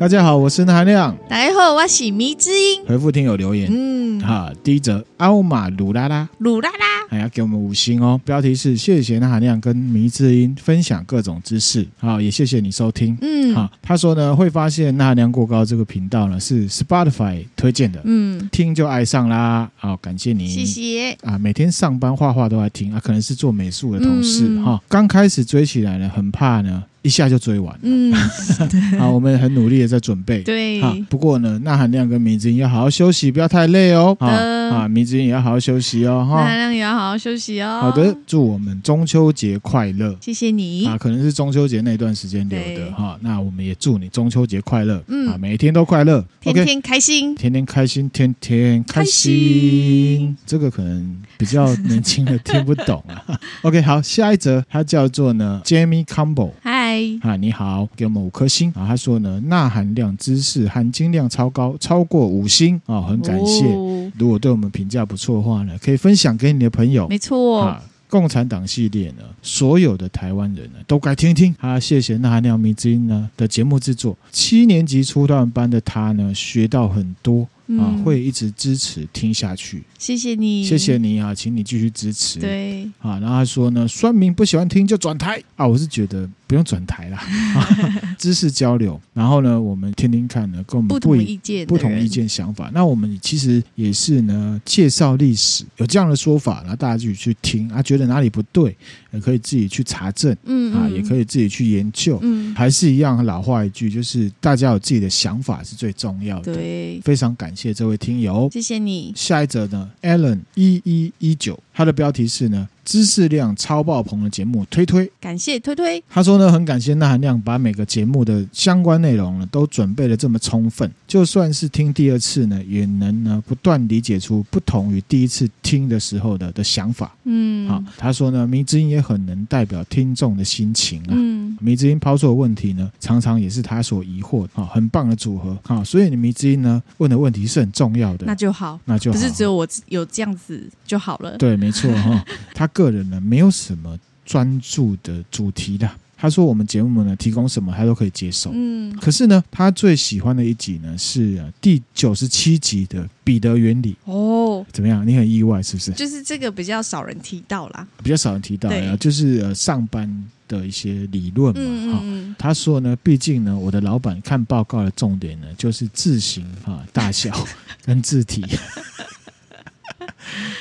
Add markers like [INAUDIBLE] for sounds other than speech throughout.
大家好，我是那含亮。大家好，我是迷之音。回复听友留言，嗯，哈，第一则奥马鲁拉拉，鲁拉拉，还要给我们五星哦。标题是谢谢那含亮跟迷之音分享各种知识，好，也谢谢你收听，嗯，好。他说呢，会发现那含亮过高这个频道呢是 Spotify 推荐的，嗯，听就爱上啦，好，感谢你，谢谢啊。每天上班画画都在听啊，可能是做美术的同事哈。刚、嗯、开始追起来呢，很怕呢。一下就追完了，嗯，[LAUGHS] 好，我们很努力的在准备，对，好，不过呢，那含亮跟迷之音要好好休息，不要太累哦，好啊，迷之音也要好好休息哦，哈，那含亮也要好好休息哦。好的，祝我们中秋节快乐，谢谢你。啊，可能是中秋节那段时间留的哈，那我们也祝你中秋节快乐，嗯，啊，每一天都快乐，天天开心，天天开心，天天开心，这个可能比较年轻的听不懂啊。[LAUGHS] OK，好，下一则，它叫做呢，Jamie Campbell，嗨。啊，你好，给我们五颗星啊。他说呢，钠含量知识含金量超高，超过五星啊，很感谢。哦、如果对我们评价不错的话呢，可以分享给你的朋友。没错啊，共产党系列呢，所有的台湾人呢都该听听。啊，谢谢钠含量迷之音呢的节目制作。七年级初段班的他呢，学到很多。啊，会一直支持听下去，谢谢你，谢谢你啊，请你继续支持。对，啊，然后他说呢，酸民不喜欢听就转台啊，我是觉得不用转台啦，[LAUGHS] 知识交流，然后呢，我们听听看呢，跟我们不，不同意见、不同意见想法。那我们其实也是呢，介绍历史有这样的说法，然后大家自己去听啊，觉得哪里不对，也可以自己去查证，嗯，嗯，啊，也可以自己去研究，嗯，还是一样老话一句，就是大家有自己的想法是最重要的。对，非常感谢。谢这位听友，谢谢你。下一则呢，Allen 一一一九，他的标题是呢。知识量超爆棚的节目推推，感谢推推。他说呢，很感谢那含量把每个节目的相关内容呢都准备的这么充分，就算是听第二次呢，也能呢不断理解出不同于第一次听的时候的的想法。嗯，好，他说呢，迷之音也很能代表听众的心情啊。嗯，迷之音抛出的问题呢，常常也是他所疑惑的。啊，很棒的组合啊，所以你迷之音呢问的问题是很重要的。那就好，那就好，不是只有我有这样子就好了。对，没错哈，[LAUGHS] 他。个人呢，没有什么专注的主题的。他说我们节目呢提供什么他都可以接受。嗯，可是呢，他最喜欢的一集呢是第九十七集的彼得原理。哦，怎么样？你很意外是不是？就是这个比较少人提到啦，比较少人提到呀，对就是呃上班的一些理论嘛。嗯，嗯，他说呢，毕竟呢，我的老板看报告的重点呢就是字型啊大小跟字体。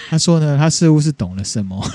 他说呢，他似乎是懂了什么，[LAUGHS]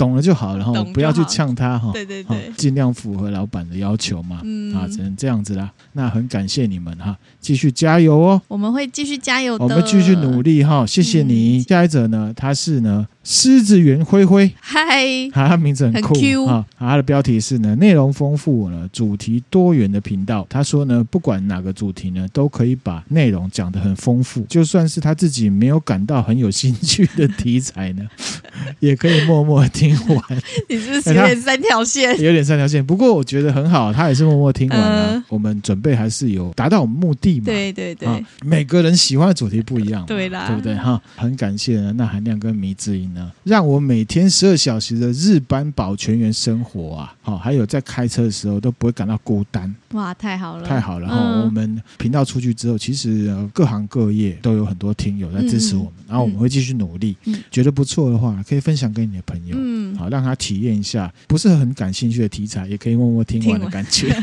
懂了就好，然后不要去呛他哈，对对对，尽量符合老板的要求嘛，嗯、啊，只能这样子啦。那很感谢你们哈，继续加油哦，我们会继续加油的，我们继续努力哈，谢谢你。嗯、下一者呢，他是呢。狮子园灰灰，嗨他名字很酷啊！他的标题是呢，内容丰富呢，主题多元的频道。他说呢，不管哪个主题呢，都可以把内容讲得很丰富。就算是他自己没有感到很有兴趣的题材呢，[LAUGHS] 也可以默默听完。[LAUGHS] 你是不是有点三条线？有点三条线。不过我觉得很好，他也是默默听完了。呃、我们准备还是有达到我们目的嘛？对对对、啊。每个人喜欢的主题不一样，对啦，对不对？哈，很感谢呢，钠含量跟迷之音呢。让我每天十二小时的日班保全员生活啊，好，还有在开车的时候都不会感到孤单。哇，太好了，太好了哈！嗯、我们频道出去之后，其实各行各业都有很多听友在支持我们，嗯、然后我们会继续努力。嗯、觉得不错的话，可以分享给你的朋友，嗯，好，让他体验一下不是很感兴趣的题材，也可以默默听完的感觉。[LAUGHS]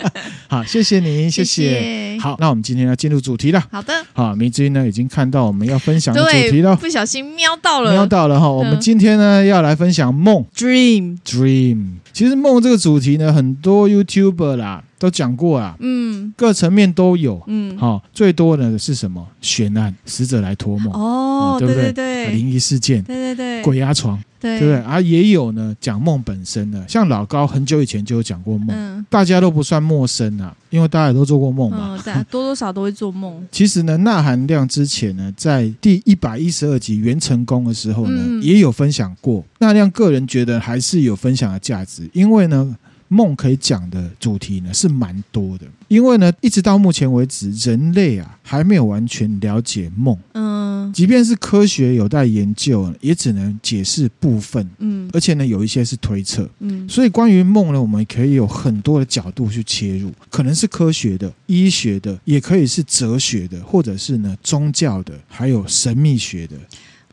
[LAUGHS] 好，谢谢你，谢谢。谢谢好，那我们今天要进入主题了。好的。好，明之音呢已经看到我们要分享的主题了，不小心瞄到了，瞄到了哈。我们今天呢要来分享梦，Dream，Dream。其实梦这个主题呢，很多 YouTuber 啦都讲过啊，嗯，各层面都有，嗯，好，最多的是什么？悬案，死者来托梦，哦，对不对？对，灵异事件，对对对，鬼压床。对，对不对？啊，也有呢，讲梦本身的，像老高很久以前就有讲过梦，嗯、大家都不算陌生啊，因为大家也都做过梦嘛，嗯、[LAUGHS] 多多少少都会做梦。其实呢，钠含量之前呢，在第一百一十二集元成功的时候呢，嗯、也有分享过。钠含量个人觉得还是有分享的价值，因为呢，梦可以讲的主题呢是蛮多的。因为呢，一直到目前为止，人类啊还没有完全了解梦。嗯。嗯，即便是科学有待研究，也只能解释部分。嗯，而且呢，有一些是推测。嗯，所以关于梦呢，我们可以有很多的角度去切入，可能是科学的、医学的，也可以是哲学的，或者是呢宗教的，还有神秘学的。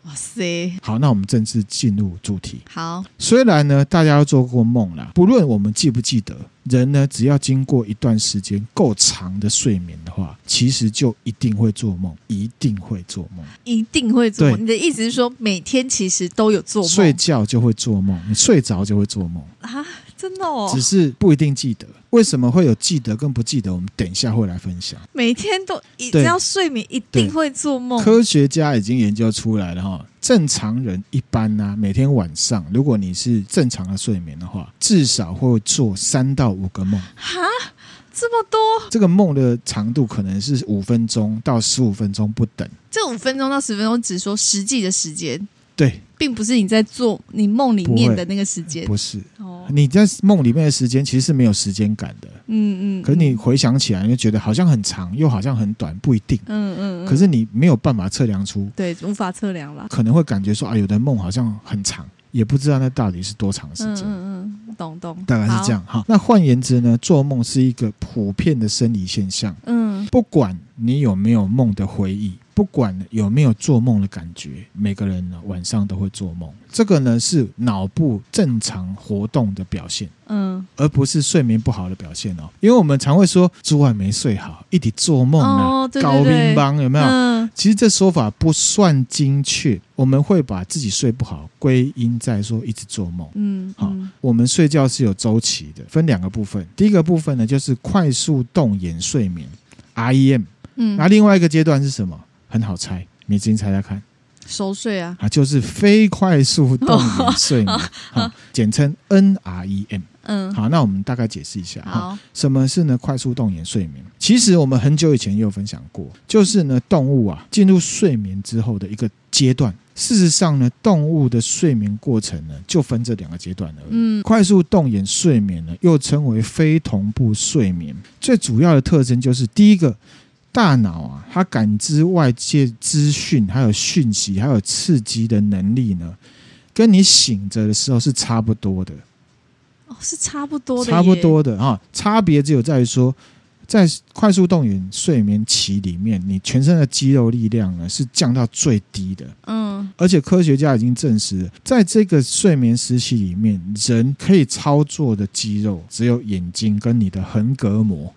哇塞！好，那我们正式进入主题。好，虽然呢，大家都做过梦啦，不论我们记不记得，人呢，只要经过一段时间够长的睡眠的话，其实就一定会做梦，一定会做梦，一定会做梦。你的意思是说，每天其实都有做梦？睡觉就会做梦，你睡着就会做梦啊？真的哦？只是不一定记得。为什么会有记得跟不记得？我们等一下会来分享。每天都只要睡眠，一定会做梦。科学家已经研究出来了哈，正常人一般呢、啊，每天晚上，如果你是正常的睡眠的话，至少会做三到五个梦。哈，这么多？这个梦的长度可能是五分钟到十五分钟不等。这五分钟到十分钟，只说实际的时间。对，并不是你在做你梦里面的那个时间，不是。哦，你在梦里面的时间其实是没有时间感的。嗯嗯。可是你回想起来，你就觉得好像很长，又好像很短，不一定。嗯嗯。可是你没有办法测量出，对，无法测量了。可能会感觉说啊，有的梦好像很长，也不知道那到底是多长时间。嗯嗯，懂懂。大概是这样哈。那换言之呢，做梦是一个普遍的生理现象。嗯，不管你有没有梦的回忆。不管有没有做梦的感觉，每个人呢晚上都会做梦。这个呢是脑部正常活动的表现，嗯，而不是睡眠不好的表现哦。因为我们常会说昨晚没睡好，一直做梦呢，搞乒乓有没有？嗯，其实这说法不算精确。我们会把自己睡不好归因在说一直做梦。嗯，好，我们睡觉是有周期的，分两个部分。第一个部分呢就是快速动眼睡眠 （REM），嗯，那另外一个阶段是什么？很好猜，你自己猜猜看。熟睡啊，啊，就是非快速动眼睡眠，[LAUGHS] 好，简称 NREM。嗯，好，那我们大概解释一下，好，什么是呢？快速动眼睡眠？其实我们很久以前也有分享过，就是呢，动物啊进入睡眠之后的一个阶段。事实上呢，动物的睡眠过程呢，就分这两个阶段而已。嗯，快速动眼睡眠呢，又称为非同步睡眠，最主要的特征就是第一个。大脑啊，它感知外界资讯、还有讯息、还有刺激的能力呢，跟你醒着的时候是差不多的。哦，是差不多的，差不多的啊。差别只有在于说。在快速动眼睡眠期里面，你全身的肌肉力量呢是降到最低的。嗯，而且科学家已经证实了，在这个睡眠时期里面，人可以操作的肌肉只有眼睛跟你的横膈膜。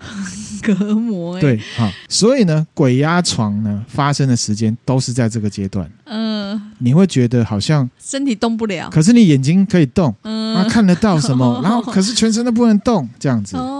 横膈膜、欸，对，好，所以呢，鬼压床呢发生的时间都是在这个阶段。嗯，你会觉得好像身体动不了，可是你眼睛可以动，嗯，然后看得到什么，[LAUGHS] 然后可是全身都不能动，这样子。哦。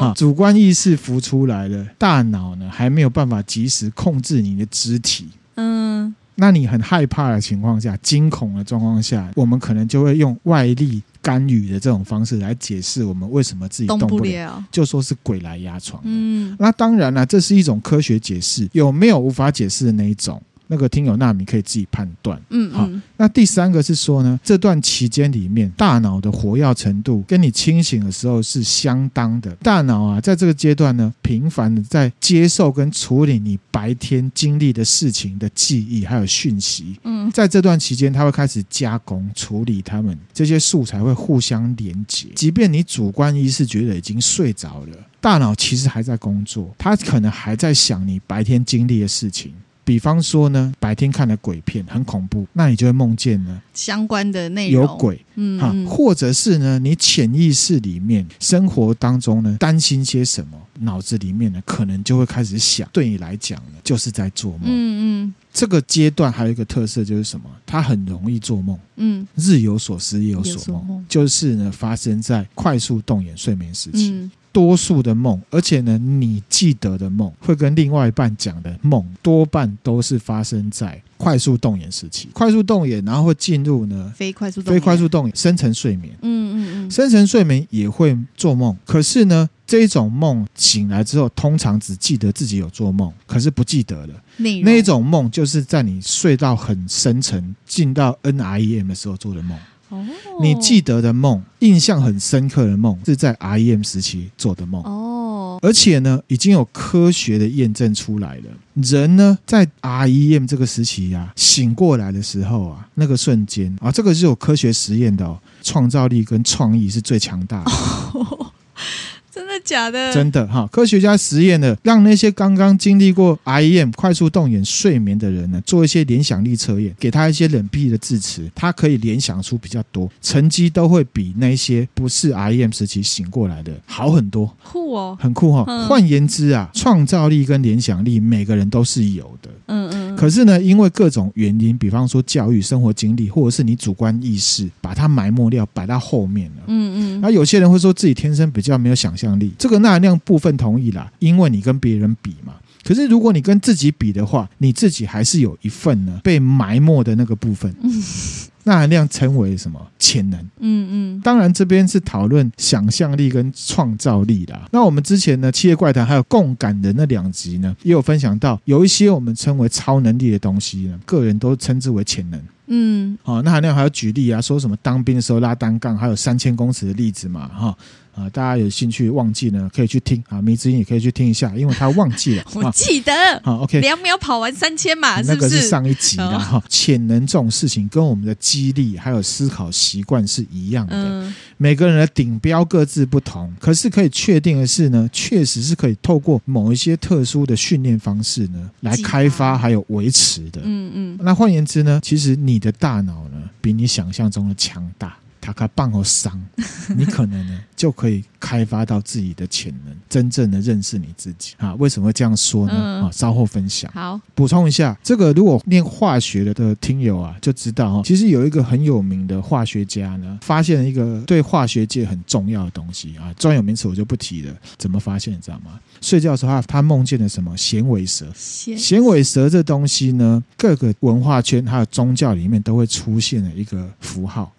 哈，主观意识浮出来了，大脑呢还没有办法及时控制你的肢体。嗯，那你很害怕的情况下，惊恐的状况下，我们可能就会用外力干预的这种方式来解释我们为什么自己动不了，动不了就说是鬼来压床。嗯，那当然了，这是一种科学解释，有没有无法解释的那一种？那个听友纳米可以自己判断，嗯，好。那第三个是说呢，这段期间里面，大脑的活跃程度跟你清醒的时候是相当的。大脑啊，在这个阶段呢，频繁的在接受跟处理你白天经历的事情的记忆还有讯息。嗯，在这段期间，它会开始加工处理它们这些素材，会互相连接。即便你主观意识觉得已经睡着了，大脑其实还在工作，它可能还在想你白天经历的事情。比方说呢，白天看的鬼片很恐怖，那你就会梦见呢相关的内容。有鬼，嗯，哈，或者是呢，你潜意识里面生活当中呢担心些什么，脑子里面呢可能就会开始想，对你来讲呢就是在做梦，嗯嗯，这个阶段还有一个特色就是什么？它很容易做梦，嗯，日有所思夜有所梦，就是呢发生在快速动眼睡眠时期。嗯多数的梦，而且呢，你记得的梦会跟另外一半讲的梦，多半都是发生在快速动眼时期。快速动眼，然后会进入呢非快速非快速动眼深层睡眠。嗯嗯嗯，深层睡眠也会做梦，可是呢，这一种梦醒来之后，通常只记得自己有做梦，可是不记得了。那一种梦就是在你睡到很深沉，进到 NREM 的时候做的梦。哦，你记得的梦，印象很深刻的梦，是在 REM 时期做的梦。哦，哦，而且呢，已经有科学的验证出来了。人呢，在 REM 这个时期啊，醒过来的时候啊，那个瞬间啊，这个是有科学实验的哦，创造力跟创意是最强大的。哦 [LAUGHS] 真的假的？真的哈！科学家实验了，让那些刚刚经历过 REM 快速动眼睡眠的人呢，做一些联想力测验，给他一些冷僻的字词，他可以联想出比较多，成绩都会比那些不是 REM 时期醒过来的好很多。酷哦，很酷哈、哦！嗯、换言之啊，创造力跟联想力每个人都是有的。嗯嗯。可是呢，因为各种原因，比方说教育、生活经历，或者是你主观意识，把它埋没掉，摆到后面了。嗯嗯。那有些人会说自己天生比较没有想象。力这个纳量部分同意啦，因为你跟别人比嘛。可是如果你跟自己比的话，你自己还是有一份呢被埋没的那个部分。那含量称为什么潜能？嗯嗯。当然这边是讨论想象力跟创造力啦。那我们之前呢，企业怪谈还有共感的那两集呢，也有分享到有一些我们称为超能力的东西呢，个人都称之为潜能。嗯。好，纳含量还要举例啊，说什么当兵的时候拉单杠，还有三千公尺的例子嘛，哈。啊，大家有兴趣忘记呢，可以去听啊。迷之音也可以去听一下，因为他忘记了。[LAUGHS] 我记得。好，OK。两秒跑完三千嘛，是不是？那个是上一集的哈。潜能这种事情跟我们的激励还有思考习惯是一样的。嗯。每个人的顶标各自不同，可是可以确定的是呢，确实是可以透过某一些特殊的训练方式呢，来开发还有维持的。嗯嗯。那换言之呢，其实你的大脑呢，比你想象中的强大。卡卡棒和伤，[LAUGHS] 你可能呢就可以开发到自己的潜能，真正的认识你自己啊？为什么会这样说呢？啊，稍后分享。好，补充一下，这个如果念化学的的听友啊，就知道哈，其实有一个很有名的化学家呢，发现了一个对化学界很重要的东西啊，专有名词我就不提了。怎么发现？你知道吗？睡觉的时候他他梦见了什么？衔尾蛇。衔尾蛇这东西呢，各个文化圈还有宗教里面都会出现的一个符号。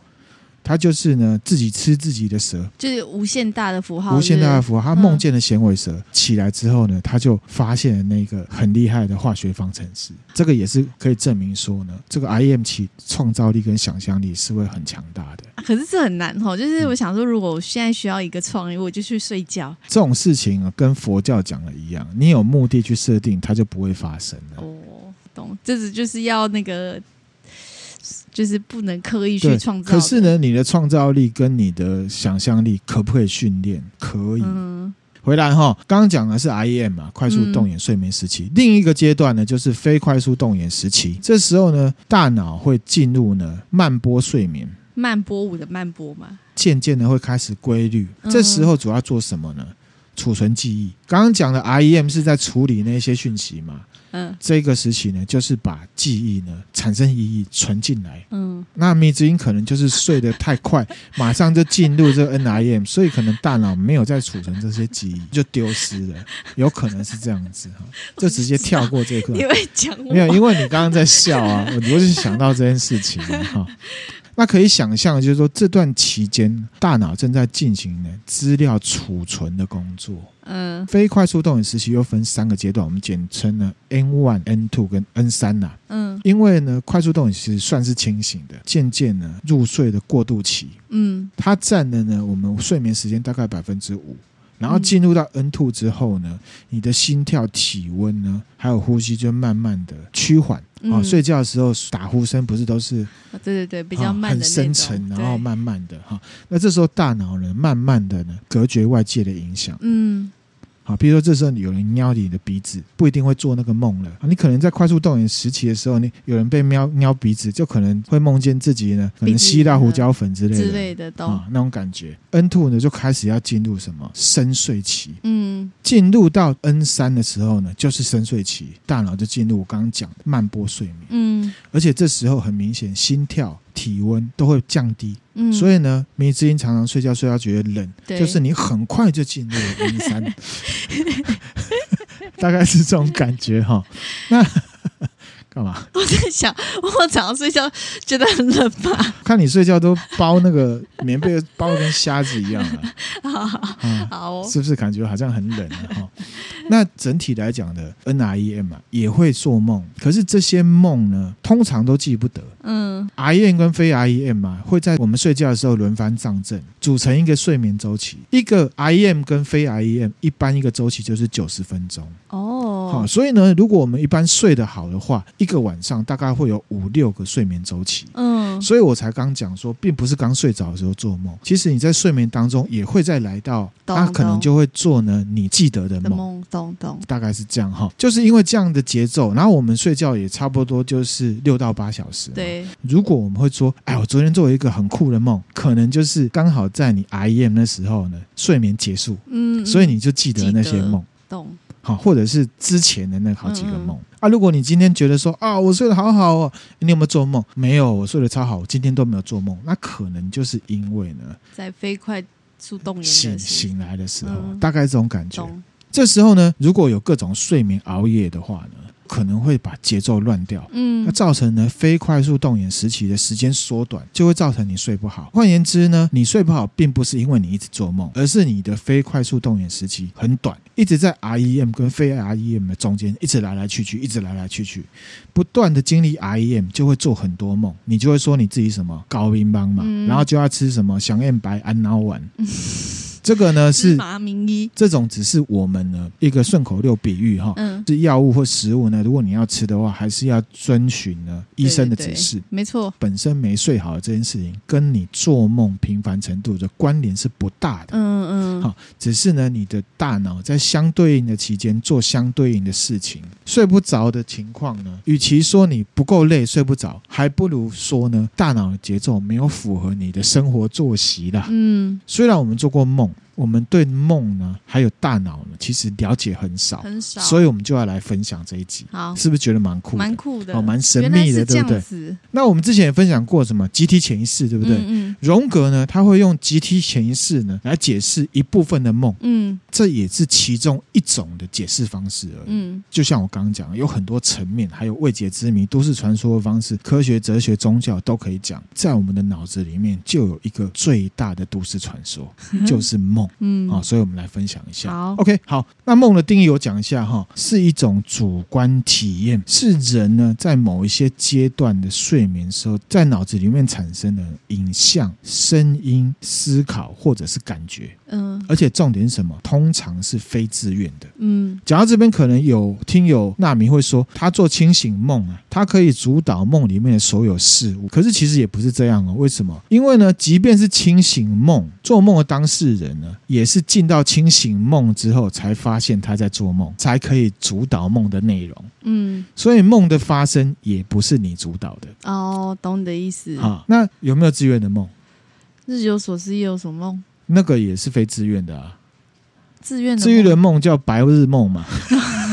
他就是呢，自己吃自己的蛇，就是无限大的符号。无限大的符号，他梦见了响尾蛇，嗯、起来之后呢，他就发现了那个很厉害的化学方程式。这个也是可以证明说呢，这个 REM 起创造力跟想象力是会很强大的。可是这很难哦，就是我想说，如果我现在需要一个创意，我就去睡觉。这种事情啊，跟佛教讲的一样，你有目的去设定，它就不会发生了。哦，懂，这是就是要那个。就是不能刻意去创造。可是呢，你的创造力跟你的想象力可不可以训练？可以。嗯、回来哈，刚刚讲的是 REM 嘛，快速动眼睡眠时期。嗯、另一个阶段呢，就是非快速动眼时期。这时候呢，大脑会进入呢慢波睡眠。慢波舞的慢波嘛。渐渐的会开始规律。这时候主要做什么呢？储存记忆。刚刚讲的 REM 是在处理那些讯息嘛。嗯，这个时期呢，就是把记忆呢产生意义存进来。嗯，那迷之音可能就是睡得太快，[LAUGHS] 马上就进入这个 NREM，所以可能大脑没有再储存这些记忆，就丢失了，有可能是这样子哈，[LAUGHS] 就直接跳过这一课。你会讲没有？因为你刚刚在笑啊，我就是想到这件事情哈。那可以想象，就是说这段期间，大脑正在进行呢资料储存的工作。嗯，非快速动眼时期又分三个阶段，我们简称呢 N one、N two 跟 N 三呐。嗯，因为呢，快速动眼其实算是清醒的，渐渐呢入睡的过渡期。嗯，它占了呢我们睡眠时间大概百分之五。然后进入到 N two 之后呢，你的心跳、体温呢，还有呼吸就慢慢的趋缓。嗯、哦，睡觉的时候打呼声不是都是？对对对，比较慢的、哦、很深沉，然后慢慢的哈、哦。那这时候大脑呢，慢慢的呢，隔绝外界的影响。嗯。好，比如说这时候有人瞄你的鼻子，不一定会做那个梦了。你可能在快速动眼时期的时候，你有人被瞄瞄鼻子，就可能会梦见自己呢，可能吸到胡椒粉之类的之类的，都、哦、那种感觉。N two 呢就开始要进入什么深睡期。嗯，进入到 N 三的时候呢，就是深睡期，大脑就进入我刚刚讲的慢波睡眠。嗯，而且这时候很明显，心跳。体温都会降低，嗯，所以呢，迷之音常常睡觉睡觉觉得冷，对。就是你很快就进入了阴山，[LAUGHS] 大概是这种感觉哈。那干嘛？[LAUGHS] 我在想，我早上睡觉觉得很冷吧？看你睡觉都包那个棉被，包的跟虾子一样 [LAUGHS] 啊。好，好，好、哦，是不是感觉好像很冷哈？[LAUGHS] 那整体来讲的 NREM 啊，也会做梦，可是这些梦呢，通常都记不得。嗯，REM 跟非 REM 啊，会在我们睡觉的时候轮番上阵，组成一个睡眠周期。一个 REM 跟非 REM，一般一个周期就是九十分钟。哦，好，所以呢，如果我们一般睡得好的话，一个晚上大概会有五六个睡眠周期。嗯，所以我才刚讲说，并不是刚睡着的时候做梦，其实你在睡眠当中也会再来到，那可能就会做呢你记得的梦。懂懂，大概是这样哈，就是因为这样的节奏，然后我们睡觉也差不多就是六到八小时。对，如果我们会说，哎，我昨天做了一个很酷的梦，可能就是刚好在你 REM 的时候呢，睡眠结束，嗯，所以你就记得那些梦，懂，好，或者是之前的那好几个梦、嗯、啊。如果你今天觉得说啊，我睡得好好哦，你有没有做梦？没有，我睡得超好，我今天都没有做梦，那可能就是因为呢，在飞快速动眼醒醒来的时候，嗯、大概这种感觉。这时候呢，如果有各种睡眠熬夜的话呢，可能会把节奏乱掉，嗯，那造成呢非快速动眼时期的时间缩短，就会造成你睡不好。换言之呢，你睡不好并不是因为你一直做梦，而是你的非快速动眼时期很短，一直在 REM 跟非 REM 的中间一直来来去去，一直来来去去，不断的经历 REM 就会做很多梦，你就会说你自己什么高音帮嘛，嗯、然后就要吃什么想燕白安脑丸。嗯 [LAUGHS] 这个呢是这种只是我们呢一个顺口溜比喻哈，嗯，是药物或食物呢，如果你要吃的话，还是要遵循呢医生的指示。没错，本身没睡好的这件事情，跟你做梦频繁程度的关联是不大的。嗯嗯，好，只是呢你的大脑在相对应的期间做相对应的事情，睡不着的情况呢，与其说你不够累睡不着，还不如说呢大脑的节奏没有符合你的生活作息啦。嗯，虽然我们做过梦。我们对梦呢，还有大脑呢，其实了解很少，很少，所以我们就要来分享这一集。好，是不是觉得蛮酷的？蛮酷的，哦，蛮神秘的，对不对？那我们之前也分享过什么集体潜意识，对不对？嗯，嗯。荣格呢，他会用集体潜意识呢来解释一部分的梦。嗯，这也是其中一种的解释方式而已。嗯，就像我刚刚讲，有很多层面，还有未解之谜、都市传说的方式，科学、哲学、宗教都可以讲。在我们的脑子里面，就有一个最大的都市传说，[LAUGHS] 就是梦。嗯，啊，所以我们来分享一下。好，OK，好，那梦的定义我讲一下哈，是一种主观体验，是人呢在某一些阶段的睡眠时候，在脑子里面产生的影像、声音、思考或者是感觉。嗯，而且重点是什么？通常是非自愿的。嗯，讲到这边，可能有听友纳米会说，他做清醒梦啊，他可以主导梦里面的所有事物。可是其实也不是这样哦。为什么？因为呢，即便是清醒梦，做梦的当事人呢，也是进到清醒梦之后，才发现他在做梦，才可以主导梦的内容。嗯，所以梦的发生也不是你主导的。哦，懂你的意思。啊，那有没有自愿的梦？日有所思，夜有所梦。那个也是非自愿的啊，自愿的自愿的梦叫白日梦嘛，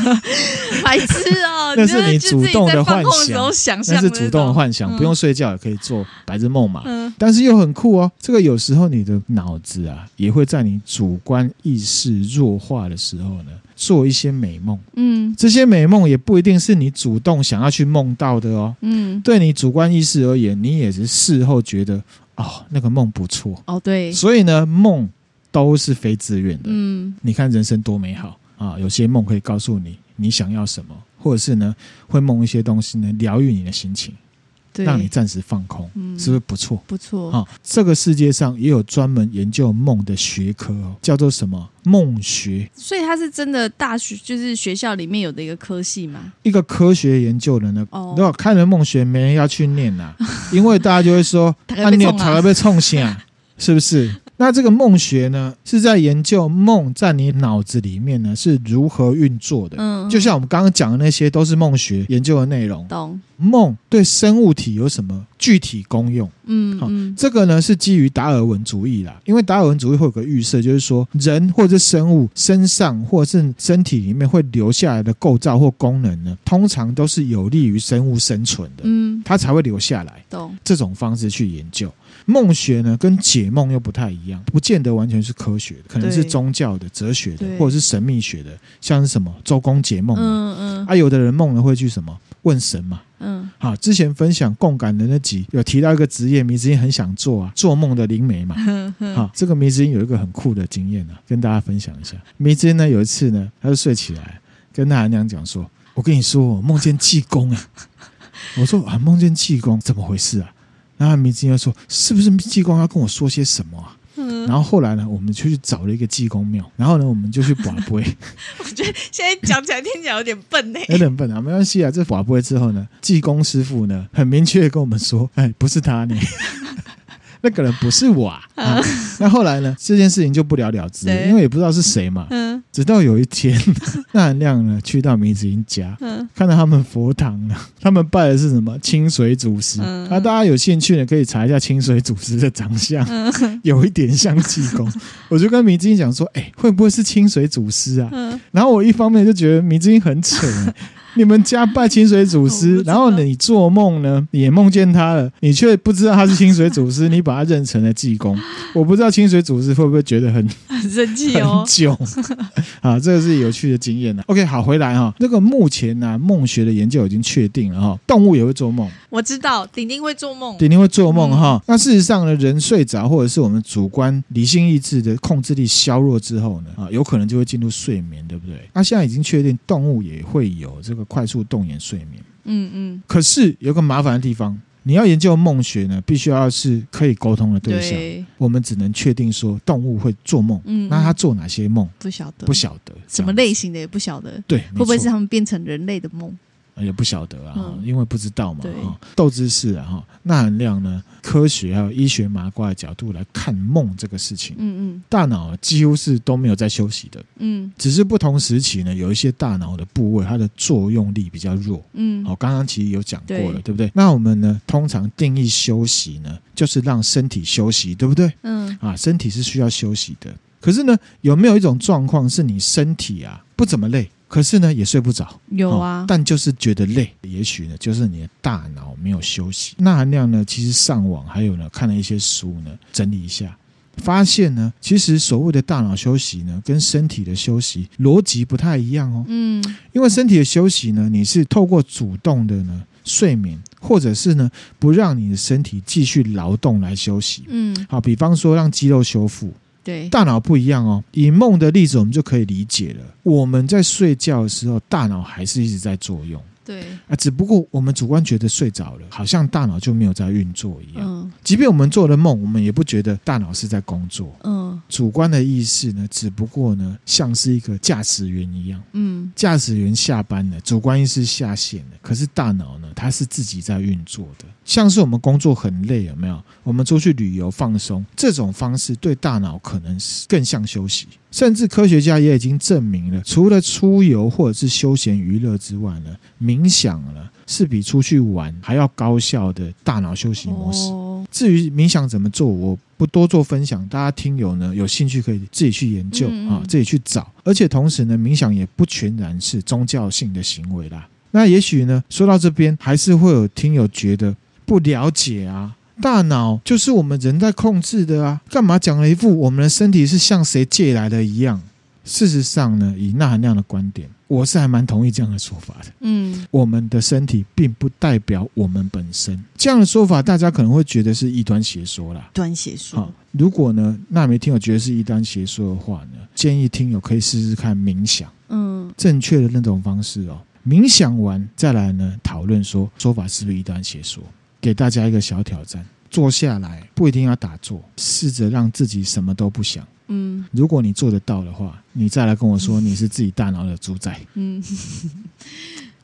[LAUGHS] 白痴哦，[LAUGHS] 那是你主动的幻想，那是主动的幻想，不用睡觉也可以做白日梦嘛。但是又很酷哦，这个有时候你的脑子啊，也会在你主观意识弱化的时候呢，做一些美梦。嗯，这些美梦也不一定是你主动想要去梦到的哦。嗯，对你主观意识而言，你也是事后觉得。哦，那个梦不错哦，对，所以呢，梦都是非自愿的。嗯，你看人生多美好啊！有些梦可以告诉你你想要什么，或者是呢，会梦一些东西呢，疗愈你的心情，让你暂时放空，嗯，是不是不错？不错啊！这个世界上也有专门研究梦的学科哦，叫做什么？梦学。所以它是真的大学，就是学校里面有的一个科系嘛？一个科学研究的呢？哦，如果开了梦学，没人要去念呐，因为大家就会说，[LAUGHS] 啊，你有头被冲醒啊，是不是？那这个梦学呢，是在研究梦在你脑子里面呢是如何运作的。嗯，就像我们刚刚讲的那些，都是梦学研究的内容。懂。梦对生物体有什么具体功用？嗯，好，这个呢是基于达尔文主义啦。因为达尔文主义会有个预设，就是说人或者生物身上或者是身体里面会留下来的构造或功能呢，通常都是有利于生物生存的。嗯，它才会留下来。懂。这种方式去研究。梦学呢，跟解梦又不太一样，不见得完全是科学的，可能是宗教的、哲学的，或者是神秘学的，像是什么周公解梦，嗯嗯，啊，有的人梦了会去什么问神嘛，嗯，好，之前分享共感的那集有提到一个职业，迷之音很想做啊，做梦的灵媒嘛。好，[LAUGHS] 这个迷之音有一个很酷的经验啊，跟大家分享一下。迷之音呢有一次呢，他就睡起来，跟他娘讲说：“我跟你说，我梦见济公啊。”我说：“啊，梦见济公怎么回事啊？”然后迷之音就说：“是不是济公要跟我说些什么啊？”然后后来呢，我们就去找了一个济公庙，然后呢，我们就去跋杯。我觉得现在讲起来听起来有点笨呢，[LAUGHS] 有点笨啊，没关系啊。这跋杯之后呢，济公师傅呢很明确的跟我们说：“哎，不是他呢。”那个人不是我啊，啊！那后来呢？这件事情就不了了之，因为也不知道是谁嘛。嗯。直到有一天，[LAUGHS] 那含量呢去到明子英家，嗯，看到他们佛堂呢，他们拜的是什么清水祖师。嗯。啊，大家有兴趣呢，可以查一下清水祖师的长相，嗯，[LAUGHS] 有一点像济公。[LAUGHS] 我就跟明子英讲说：“哎，会不会是清水祖师啊？”嗯。然后我一方面就觉得明子英很扯。你们家拜清水祖师，[LAUGHS] 然后你做梦呢也梦见他了，你却不知道他是清水祖师，[LAUGHS] 你把他认成了济公。我不知道清水祖师会不会觉得很很生气哦，[LAUGHS] 很囧啊，这个是有趣的经验呢。OK，好，回来哈，那个目前呢梦学的研究已经确定了哈，动物也会做梦。我知道，顶顶会做梦，顶顶会做梦哈。那事实上呢，人睡着或者是我们主观理性意志的控制力削弱之后呢，啊，有可能就会进入睡眠，对不对？那现在已经确定动物也会有这个。快速动眼睡眠，嗯嗯，可是有个麻烦的地方，你要研究梦学呢，必须要是可以沟通的对象。对，我们只能确定说动物会做梦，嗯，那它做哪些梦？不晓得，不晓得什么类型的也不晓得。对，会不会是他们变成人类的梦？也不晓得啊，嗯、因为不知道嘛。哈，豆知识啊，哈，钠含量呢，科学还有医学麻瓜的角度来看梦这个事情。嗯嗯，大脑几乎是都没有在休息的。嗯，只是不同时期呢，有一些大脑的部位它的作用力比较弱。嗯，好，刚刚其实有讲过了，对，对不对？那我们呢，通常定义休息呢，就是让身体休息，对不对？嗯，啊，身体是需要休息的。可是呢，有没有一种状况是你身体啊不怎么累？可是呢，也睡不着。有啊、哦，但就是觉得累。也许呢，就是你的大脑没有休息。那含量呢，其实上网还有呢，看了一些书呢，整理一下，发现呢，其实所谓的大脑休息呢，跟身体的休息逻辑不太一样哦。嗯，因为身体的休息呢，你是透过主动的呢睡眠，或者是呢不让你的身体继续劳动来休息。嗯，好，比方说让肌肉修复。对，大脑不一样哦。以梦的例子，我们就可以理解了。我们在睡觉的时候，大脑还是一直在作用。对啊，只不过我们主观觉得睡着了，好像大脑就没有在运作一样。嗯，即便我们做了梦，我们也不觉得大脑是在工作。嗯，主观的意识呢，只不过呢，像是一个驾驶员一样。嗯，驾驶员下班了，主观意识下线了，可是大脑呢，它是自己在运作的。像是我们工作很累，有没有？我们出去旅游放松，这种方式对大脑可能是更像休息。甚至科学家也已经证明了，除了出游或者是休闲娱乐之外呢，冥想呢是比出去玩还要高效的大脑休息模式。至于冥想怎么做，我不多做分享，大家听友呢有兴趣可以自己去研究啊，自己去找。而且同时呢，冥想也不全然是宗教性的行为啦。那也许呢，说到这边，还是会有听友觉得不了解啊。大脑就是我们人在控制的啊，干嘛讲了一副我们的身体是向谁借来的一样？事实上呢，以纳含量的观点，我是还蛮同意这样的说法的。嗯，我们的身体并不代表我们本身。这样的说法，大家可能会觉得是异端邪说啦。异端邪说。好，如果呢，那没听友觉得是异端邪说的话呢，建议听友可以试试看冥想。嗯，正确的那种方式哦，冥想完再来呢讨论说说法是不是异端邪说。给大家一个小挑战，坐下来不一定要打坐，试着让自己什么都不想。嗯，如果你做得到的话，你再来跟我说你是自己大脑的主宰。嗯。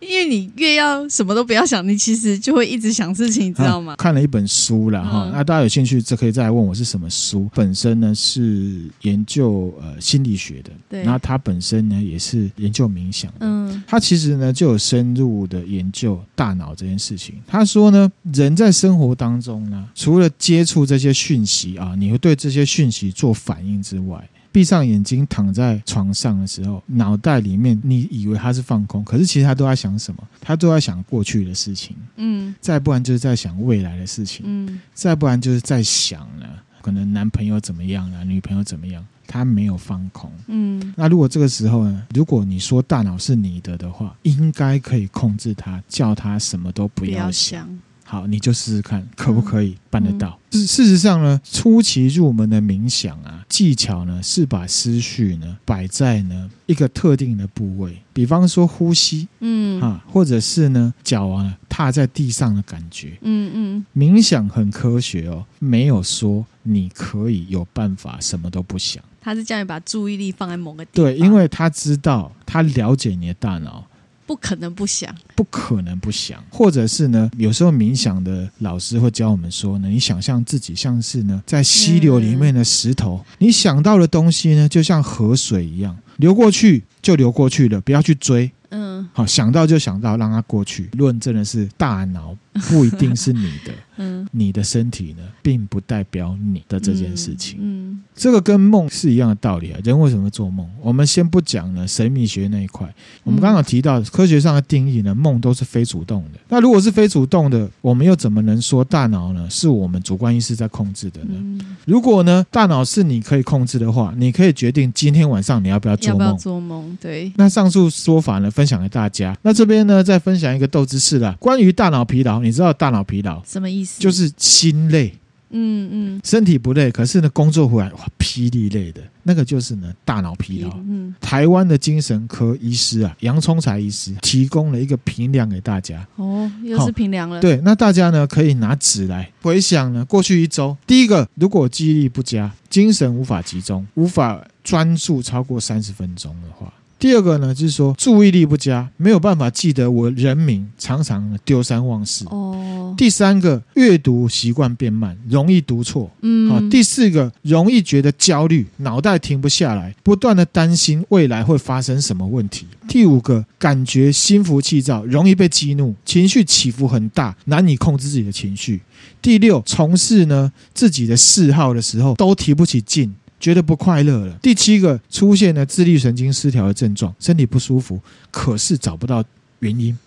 因为你越要什么都不要想，你其实就会一直想事情，你知道吗？啊、看了一本书了哈，嗯、那大家有兴趣，这可以再来问我是什么书。本身呢是研究呃心理学的，对。然后它本身呢也是研究冥想的，嗯。它其实呢就有深入的研究大脑这件事情。他说呢，人在生活当中呢，除了接触这些讯息啊，你会对这些讯息做反应之外。闭上眼睛躺在床上的时候，脑袋里面你以为他是放空，可是其实他都在想什么？他都在想过去的事情，嗯，再不然就是在想未来的事情，嗯，再不然就是在想呢，可能男朋友怎么样了，女朋友怎么样。他没有放空。嗯，那如果这个时候呢，如果你说大脑是你的的话，应该可以控制他，叫他什么都不要想。好，你就试试看，可不可以办得到？事、嗯嗯、事实上呢，初期入门的冥想啊，技巧呢是把思绪呢摆在呢一个特定的部位，比方说呼吸，嗯啊，或者是呢脚啊踏在地上的感觉，嗯嗯。冥想很科学哦，没有说你可以有办法什么都不想。他是叫你把注意力放在某个地方，对，因为他知道，他了解你的大脑。不可能不想，不可能不想，或者是呢？有时候冥想的老师会教我们说呢，你想象自己像是呢在溪流里面的石头，你想到的东西呢，就像河水一样流过去就流过去了，不要去追。嗯，好，想到就想到，让它过去。论证的是大脑不一定是你的，[LAUGHS] 嗯，你的身体呢，并不代表你的这件事情。嗯，嗯，这个跟梦是一样的道理啊。人为什么做梦？我们先不讲呢神秘学那一块。我们刚刚提到科学上的定义呢，梦都是非主动的。那如果是非主动的，我们又怎么能说大脑呢是我们主观意识在控制的呢？嗯，如果呢大脑是你可以控制的话，你可以决定今天晚上你要不要做梦。要不要做梦？对。那上述说法呢？分享给大家。那这边呢，再分享一个豆知识了。关于大脑疲劳，你知道大脑疲劳什么意思？就是心累，嗯嗯，身体不累，可是呢，工作回来哇，霹雳累的，那个就是呢，大脑疲劳。嗯，台湾的精神科医师啊，杨聪才医师提供了一个评量给大家。哦，又是评量了。对，那大家呢，可以拿纸来回想呢，过去一周，第一个，如果记忆力不佳，精神无法集中，无法专注超过三十分钟的话。第二个呢，就是说注意力不佳，没有办法记得我人名，常常丢三忘四。哦。第三个，阅读习惯变慢，容易读错。嗯。好。第四个，容易觉得焦虑，脑袋停不下来，不断的担心未来会发生什么问题。第五个，感觉心浮气躁，容易被激怒，情绪起伏很大，难以控制自己的情绪。第六，从事呢自己的嗜好的时候，都提不起劲。觉得不快乐了。第七个出现了自律神经失调的症状，身体不舒服，可是找不到原因。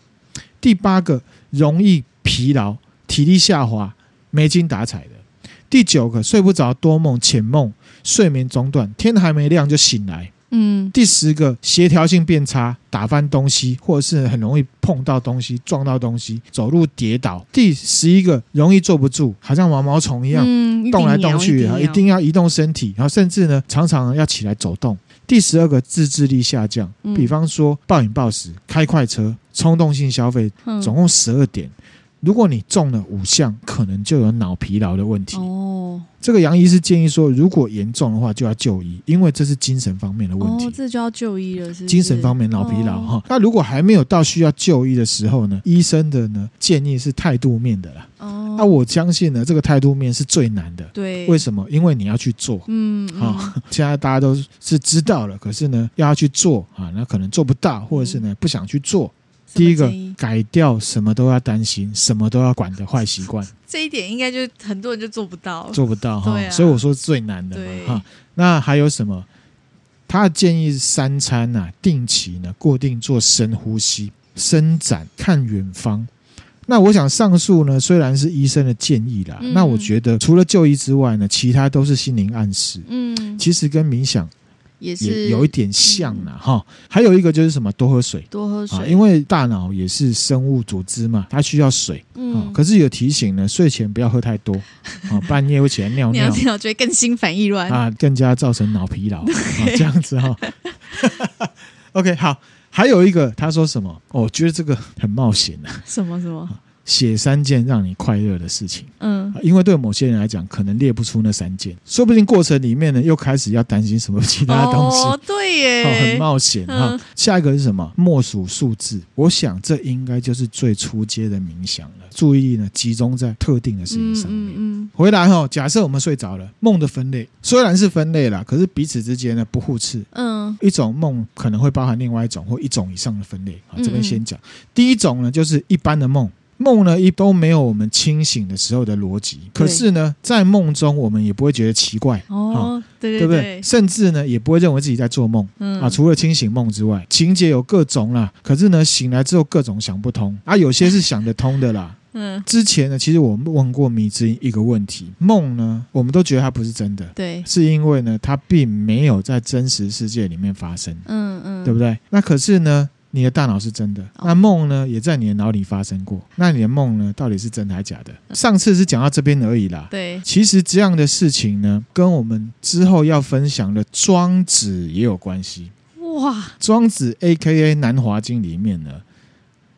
第八个容易疲劳，体力下滑，没精打采的。第九个睡不着，多梦、浅梦，睡眠中断，天还没亮就醒来。嗯，第十个协调性变差，打翻东西，或者是很容易碰到东西、撞到东西，走路跌倒。第十一个容易坐不住，好像毛毛虫一样，嗯、动来动去，一定要移动身体，然后甚至呢，常常要起来走动。第十二个自制力下降，比方说暴饮暴食、开快车、冲动性消费，总共十二点。如果你中了五项，可能就有脑疲劳的问题。哦，这个杨医师建议说，如果严重的话，就要就医，因为这是精神方面的问题。哦，这就要就医了，是，是。精神方面脑疲劳哈。那如果还没有到需要就医的时候呢？医生的呢建议是态度面的啦。哦。那我相信呢，这个态度面是最难的。对。为什么？因为你要去做。嗯。好，现在大家都是知道了，可是呢，要去做啊，那可能做不到，或者是呢，不想去做。第一个，改掉什么都要担心、什么都要管的坏习惯。这一点应该就很多人就做不到，做不到哈。所以我说最难的嘛哈。那还有什么？他的建议是三餐呐，定期呢，固定做深呼吸、伸展、看远方。那我想上述呢，虽然是医生的建议啦，那我觉得除了就医之外呢，其他都是心灵暗示。嗯，其实跟冥想。也是也有一点像了哈，嗯、还有一个就是什么，多喝水，多喝水，因为大脑也是生物组织嘛，它需要水。嗯，可是有提醒呢，睡前不要喝太多，[LAUGHS] 啊，半夜会起来尿尿，尿尿觉得更心烦意乱啊，更加造成脑疲劳，[LAUGHS] 对这样子哈。[LAUGHS] OK，好，还有一个他说什么？哦，我觉得这个很冒险的，什么什么？写三件让你快乐的事情，嗯，因为对某些人来讲，可能列不出那三件，说不定过程里面呢，又开始要担心什么其他东西。哦，对耶，[LAUGHS] 很冒险哈。嗯、下一个是什么？默数数字。我想这应该就是最初阶的冥想了。注意力呢，集中在特定的事情上面。嗯，回来哈，假设我们睡着了，梦的分类虽然是分类啦，可是彼此之间呢不互斥。嗯，一种梦可能会包含另外一种或一种以上的分类。好，这边先讲，嗯、第一种呢，就是一般的梦。梦呢，一都没有我们清醒的时候的逻辑。可是呢，在梦中我们也不会觉得奇怪哦，对对不对？甚至呢，也不会认为自己在做梦。嗯啊，除了清醒梦之外，情节有各种啦。可是呢，醒来之后各种想不通啊，有些是想得通的啦。[LAUGHS] 嗯，之前呢，其实我们问过迷之音一个问题：梦呢，我们都觉得它不是真的，对，是因为呢，它并没有在真实世界里面发生，嗯嗯，对不对？那可是呢，你的大脑是真的，哦、那梦呢，也在你的脑里发生过。那你的梦呢，到底是真的还是假的？上次是讲到这边而已啦。对，其实这样的事情呢，跟我们之后要分享的庄子也有关系。哇，庄子 A.K.A. 南华经里面呢。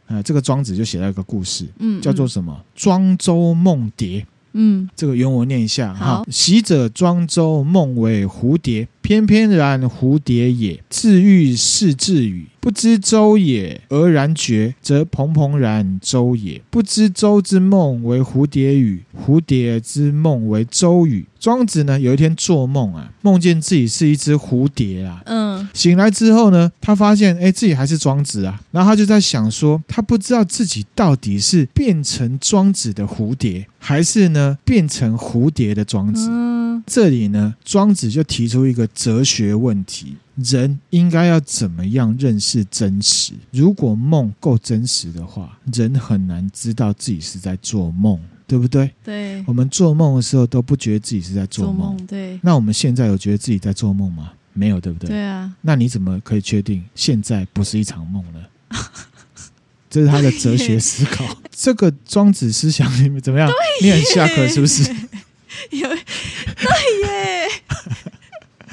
呃，这个庄子就写了一个故事，嗯，嗯，叫做什么？庄周梦蝶。嗯，这个原文念一下哈。昔者庄周梦为蝴蝶，翩翩然蝴蝶也。自喻是自语。不知周也，而然觉，则蓬蓬然周也。不知周之梦为蝴蝶语，蝴蝶之梦为周语。庄子呢，有一天做梦啊，梦见自己是一只蝴蝶啊。嗯，醒来之后呢，他发现哎，自己还是庄子啊。然后他就在想说，他不知道自己到底是变成庄子的蝴蝶，还是呢变成蝴蝶的庄子。嗯，这里呢，庄子就提出一个哲学问题。人应该要怎么样认识真实？如果梦够真实的话，人很难知道自己是在做梦，对不对？对。我们做梦的时候都不觉得自己是在做梦，做梦，对。那我们现在有觉得自己在做梦吗？没有，对不对？对啊。那你怎么可以确定现在不是一场梦呢？[LAUGHS] 这是他的哲学思考。这个庄子思想里面怎么样？你很下课是不是？[LAUGHS] 有，对耶。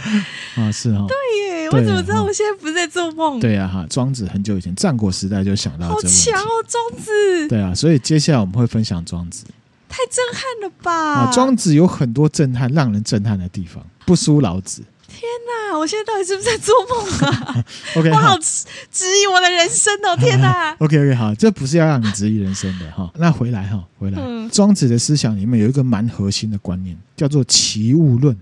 [LAUGHS] 啊，是哈、哦，对耶，我怎么知道我现在不是在做梦？对啊，哈，庄子很久以前战国时代就想到这个，好强哦，庄子。对啊，所以接下来我们会分享庄子，太震撼了吧？啊，庄子有很多震撼、让人震撼的地方，不输老子。天哪，我现在到底是不是在做梦啊？[LAUGHS] OK，我好质疑我的人生哦！[LAUGHS] 天哪，OK OK，好，这不是要让你质疑人生的哈。那回来哈，回来，庄、嗯、子的思想里面有一个蛮核心的观念，叫做齐物论。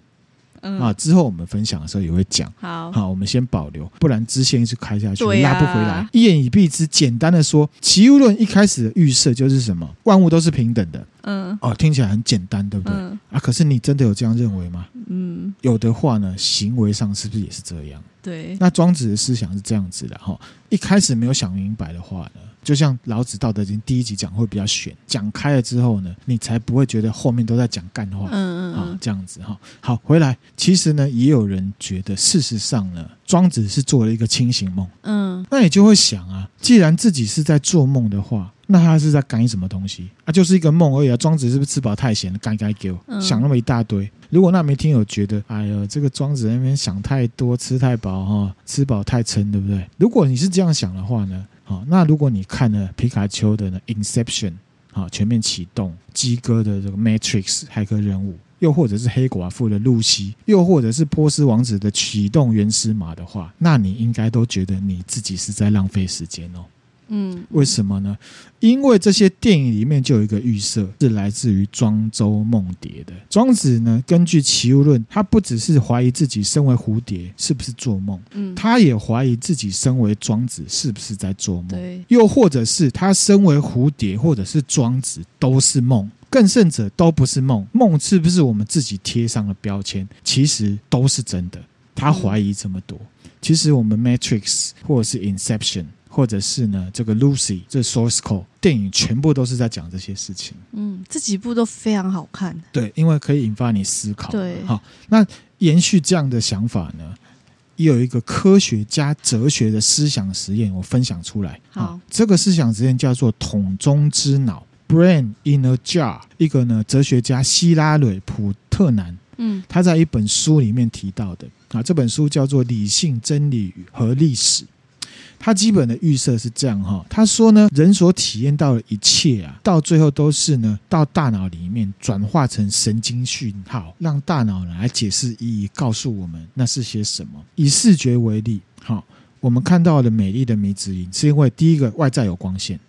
嗯、啊，之后我们分享的时候也会讲。好，好，我们先保留，不然支线一直开下去，拉不回来。一言以蔽之，简单的说，齐物论一开始的预设就是什么？万物都是平等的。嗯，哦，听起来很简单，对不对？嗯、啊，可是你真的有这样认为吗？嗯，有的话呢，行为上是不是也是这样？对。那庄子的思想是这样子的哈，一开始没有想明白的话呢，就像老子《道德经》第一集讲会比较玄，讲开了之后呢，你才不会觉得后面都在讲干话。嗯嗯啊，这样子哈。好，回来，其实呢，也有人觉得，事实上呢，庄子是做了一个清醒梦。嗯，那你就会想啊，既然自己是在做梦的话。那他是在干什么东西啊？就是一个梦而已啊！庄子是不是吃饱太闲了？该该给我想那么一大堆。如果那没听友觉得，哎呦，这个庄子那边想太多，吃太饱哈，吃饱太撑，对不对？如果你是这样想的话呢，啊，那如果你看了皮卡丘的呢《Inception》啊，全面启动，鸡哥的这个 Matrix 骇客任务，又或者是黑寡妇的露西，又或者是波斯王子的启动原始码的话，那你应该都觉得你自己是在浪费时间哦。嗯，为什么呢？因为这些电影里面就有一个预设，是来自于庄周梦蝶的。庄子呢，根据齐物论，他不只是怀疑自己身为蝴蝶是不是做梦，嗯，他也怀疑自己身为庄子是不是在做梦，对，又或者是他身为蝴蝶或者是庄子都是梦，更甚者都不是梦，梦是不是我们自己贴上了标签？其实都是真的。他怀疑这么多，其实我们 Matrix 或者是 Inception。或者是呢，这个 Lucy 这 Source Code 电影全部都是在讲这些事情。嗯，这几部都非常好看。对，因为可以引发你思考。对，好，那延续这样的想法呢，也有一个科学家哲学的思想实验，我分享出来。好，这个思想实验叫做桶中之脑 （Brain in a Jar）。一个呢，哲学家希拉蕊·普特南，嗯，他在一本书里面提到的啊，这本书叫做《理性真理和历史》。他基本的预设是这样哈，他说呢，人所体验到的一切啊，到最后都是呢，到大脑里面转化成神经讯号，让大脑来解释意义，告诉我们那是些什么。以视觉为例，好，我们看到的美丽的迷之音，是因为第一个外在有光线，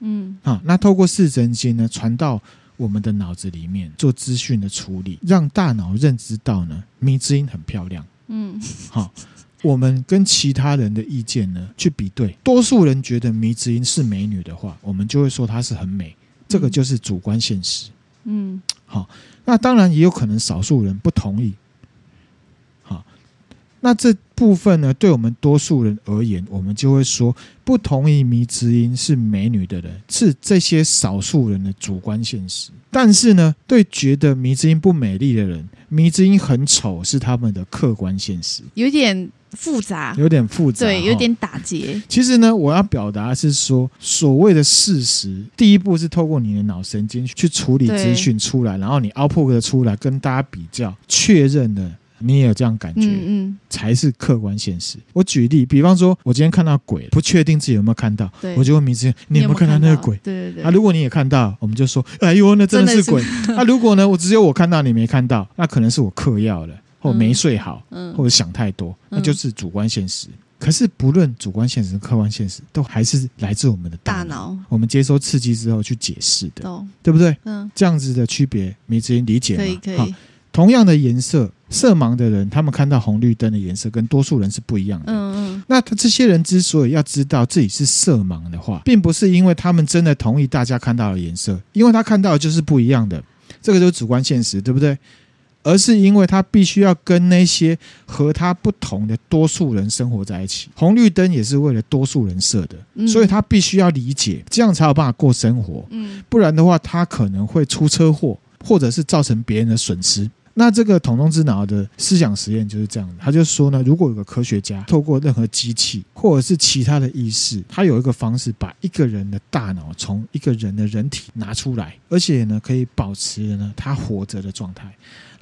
嗯，好，那透过视神经呢，传到我们的脑子里面做资讯的处理，让大脑认知到呢，迷之音很漂亮，嗯，好。我们跟其他人的意见呢去比对，多数人觉得迷之音是美女的话，我们就会说她是很美，这个就是主观现实。嗯，好，那当然也有可能少数人不同意。好，那这部分呢，对我们多数人而言，我们就会说，不同意迷之音是美女的人，是这些少数人的主观现实。但是呢，对觉得迷之音不美丽的人，迷之音很丑是他们的客观现实。有点复杂，有点复杂，对，有点打结。其实呢，我要表达是说，所谓的事实，第一步是透过你的脑神经去处理资讯出来，然后你 output 的出来，跟大家比较，确认了。你也有这样感觉，嗯嗯，才是客观现实。我举例，比方说，我今天看到鬼，不确定自己有没有看到，我就问迷之，你有没有看到那个鬼？对对对。啊，如果你也看到，我们就说，哎呦，那真的是鬼。那、啊、如果呢，我只有我看到，你没看到，那可能是我嗑药了，或没睡好，嗯，或者想太多，那就是主观现实。可是不论主观现实、客观现实，都还是来自我们的大脑。大我们接收刺激之后去解释的，对不对？嗯，这样子的区别，你之音理解吗？可以，可以。同样的颜色，色盲的人他们看到红绿灯的颜色跟多数人是不一样的。嗯嗯。那他这些人之所以要知道自己是色盲的话，并不是因为他们真的同意大家看到的颜色，因为他看到的就是不一样的，这个就是主观现实，对不对？而是因为他必须要跟那些和他不同的多数人生活在一起。红绿灯也是为了多数人设的，所以他必须要理解，这样才有办法过生活。嗯。不然的话，他可能会出车祸，或者是造成别人的损失。那这个统中之脑的思想实验就是这样的，他就说呢，如果有个科学家透过任何机器或者是其他的意识，他有一个方式把一个人的大脑从一个人的人体拿出来，而且呢可以保持呢他活着的状态。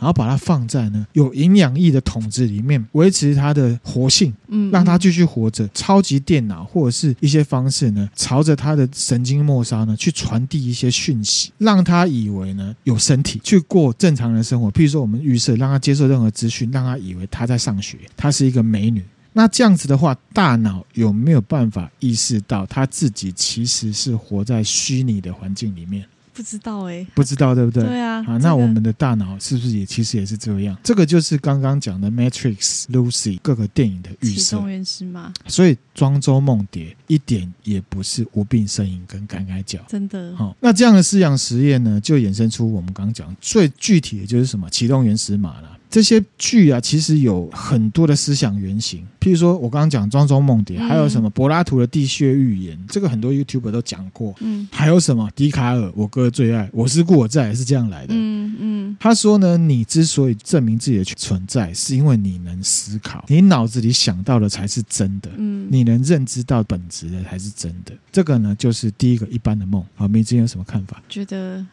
然后把它放在呢有营养液的桶子里面，维持它的活性，嗯，让它继续活着。超级电脑或者是一些方式呢，朝着它的神经末梢呢去传递一些讯息，让它以为呢有身体去过正常的生活。譬如说，我们预设让它接受任何资讯，让它以为它在上学，她是一个美女。那这样子的话，大脑有没有办法意识到他自己其实是活在虚拟的环境里面？不知道哎、欸，不知道对不对？对啊，啊，那我们的大脑是不是也其实也是这样？这个就是刚刚讲的《Matrix》、《Lucy》各个电影的预设。启动原始码。所以庄周梦蝶一点也不是无病呻吟跟感慨脚，真的。好，那这样的思想实验呢，就衍生出我们刚刚讲最具体的就是什么？启动原始码了。这些剧啊，其实有很多的思想原型。譬如说，我刚刚讲庄周梦蝶，还有什么柏拉图的地穴寓言，这个很多 YouTuber 都讲过。嗯，还有什么笛卡尔，我哥最爱，我是故我在，是这样来的。嗯嗯，他说呢，你之所以证明自己的存在，是因为你能思考，你脑子里想到的才是真的。嗯，你能认知到本质的才是真的。这个呢，就是第一个一般的梦。好，明之音有什么看法？觉得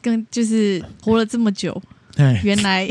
跟就是活了这么久，哎，原来。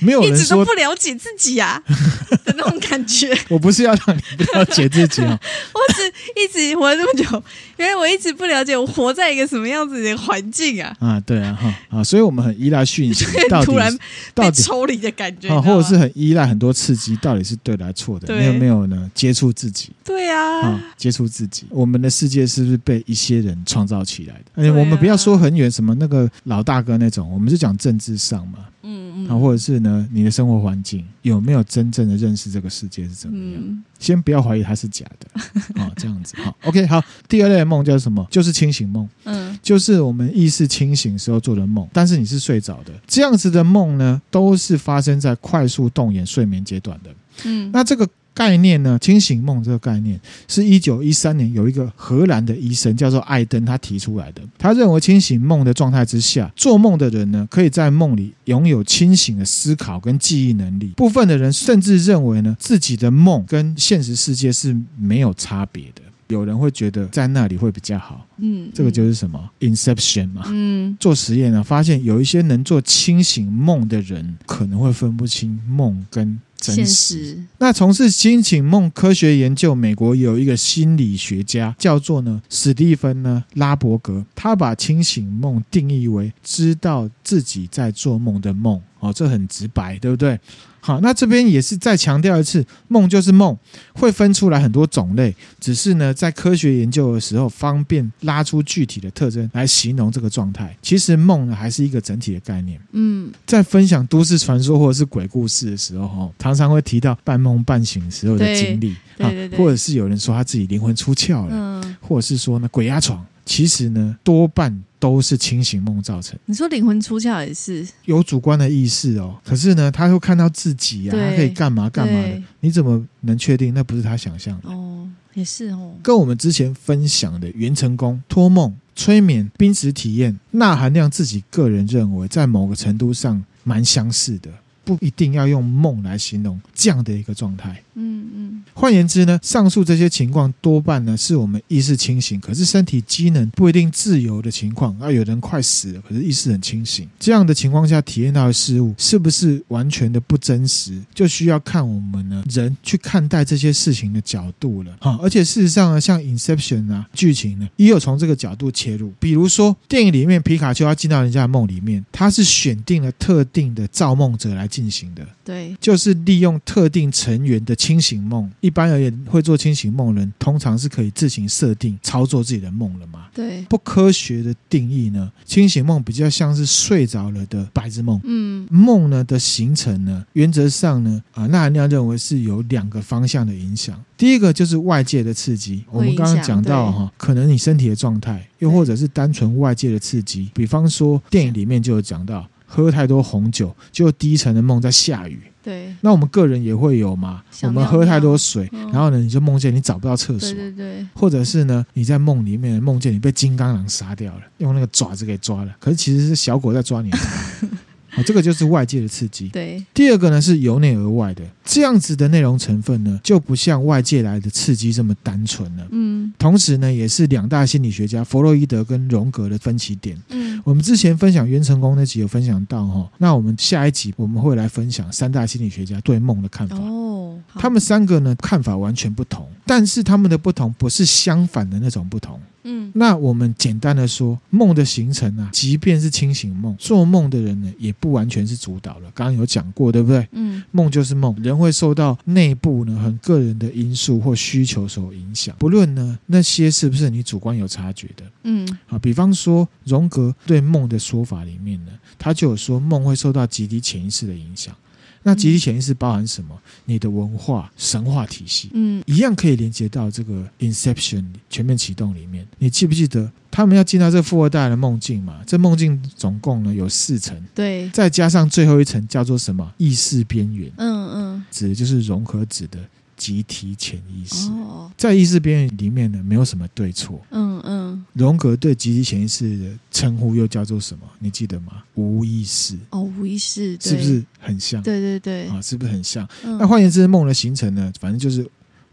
没有人说一直都不了解自己呀、啊、[LAUGHS] 的那种感觉。[LAUGHS] 我不是要让你不了解自己啊，[LAUGHS] 我只一直活了这么久，因为我一直不了解我活在一个什么样子的环境啊。啊，对啊，哈啊，所以我们很依赖讯息，突然被抽离的感觉，啊，或者是很依赖很多刺激，到底是对的还是错的？对，没有没有呢？接触自己，对啊，啊，接触自己，我们的世界是不是被一些人创造起来的？而且我们不要说很远，什么那个老大哥那种，我们是讲政治上嘛。嗯嗯，啊，或者是呢，你的生活环境有没有真正的认识这个世界是怎么样？嗯、先不要怀疑它是假的啊，这样子好。OK，好，第二类的梦叫什么？就是清醒梦。嗯，就是我们意识清醒时候做的梦，但是你是睡着的。这样子的梦呢，都是发生在快速动眼睡眠阶段的。嗯，那这个。概念呢？清醒梦这个概念是一九一三年有一个荷兰的医生叫做艾登他提出来的。他认为清醒梦的状态之下，做梦的人呢，可以在梦里拥有清醒的思考跟记忆能力。部分的人甚至认为呢，自己的梦跟现实世界是没有差别的。有人会觉得在那里会比较好。嗯，这个就是什么？Inception 嘛。嗯，做实验呢，发现有一些能做清醒梦的人，可能会分不清梦跟。真实。实那从事清醒梦科学研究，美国有一个心理学家叫做呢史蒂芬呢拉伯格，他把清醒梦定义为知道自己在做梦的梦。哦，这很直白，对不对？好，那这边也是再强调一次，梦就是梦，会分出来很多种类，只是呢，在科学研究的时候，方便拉出具体的特征来形容这个状态。其实梦呢，还是一个整体的概念。嗯，在分享都市传说或者是鬼故事的时候，哈，常常会提到半梦半醒时候的经历，对对对，或者是有人说他自己灵魂出窍了，嗯，或者是说呢鬼压床。其实呢，多半都是清醒梦造成。你说灵魂出窍也是有主观的意识哦，可是呢，他会看到自己、啊，他可以干嘛干嘛的，你怎么能确定那不是他想象的？哦，也是哦。跟我们之前分享的元成功、托梦、催眠、濒死体验，钠含量自己个人认为在某个程度上蛮相似的。不一定要用梦来形容这样的一个状态。嗯嗯。换言之呢，上述这些情况多半呢是我们意识清醒，可是身体机能不一定自由的情况。啊，有人快死了，可是意识很清醒。这样的情况下体验到的事物是不是完全的不真实，就需要看我们呢人去看待这些事情的角度了。哈，而且事实上呢，像 Inception 啊剧情呢，也有从这个角度切入。比如说电影里面皮卡丘要进到人家的梦里面，他是选定了特定的造梦者来。进行的，对，就是利用特定成员的清醒梦。一般而言，会做清醒梦人，通常是可以自行设定操作自己的梦了嘛？对，不科学的定义呢，清醒梦比较像是睡着了的白日梦。嗯，梦呢的形成呢，原则上呢，啊，钠含量认为是有两个方向的影响。第一个就是外界的刺激，我们刚刚讲到哈，可能你身体的状态，又或者是单纯外界的刺激，比方说电影里面就有讲到。喝太多红酒，就低沉的梦在下雨。对，那我们个人也会有嘛？我们喝太多水，然后呢，你就梦见你找不到厕所。对对对。或者是呢，你在梦里面梦见你被金刚狼杀掉了，用那个爪子给抓了，可是其实是小狗在抓你。[LAUGHS] 哦，这个就是外界的刺激。对，第二个呢是由内而外的，这样子的内容成分呢，就不像外界来的刺激这么单纯了。嗯，同时呢，也是两大心理学家弗洛伊德跟荣格的分歧点。嗯，我们之前分享袁成功那集有分享到哈，那我们下一集我们会来分享三大心理学家对梦的看法。哦，他们三个呢看法完全不同，但是他们的不同不是相反的那种不同。嗯，那我们简单的说，梦的形成啊，即便是清醒梦，做梦的人呢，也不完全是主导了。刚刚有讲过，对不对？嗯，梦就是梦，人会受到内部呢很个人的因素或需求所影响，不论呢那些是不是你主观有察觉的。嗯，好，比方说荣格对梦的说法里面呢，他就有说梦会受到集体潜意识的影响。那集体潜意识包含什么？你的文化、神话体系，嗯，一样可以连接到这个 Inception 全面启动里面。你记不记得他们要进到这个富二代的梦境嘛？这梦境总共呢有四层，对，再加上最后一层叫做什么？意识边缘，嗯嗯，指的就是融合指的。集体潜意识，在意识边缘里面呢，没有什么对错。嗯嗯，荣格对集体潜意识的称呼又叫做什么？你记得吗？无意识。哦，无意识，是不是很像？对对对，啊，是不是很像？那换言之，梦的形成呢，反正就是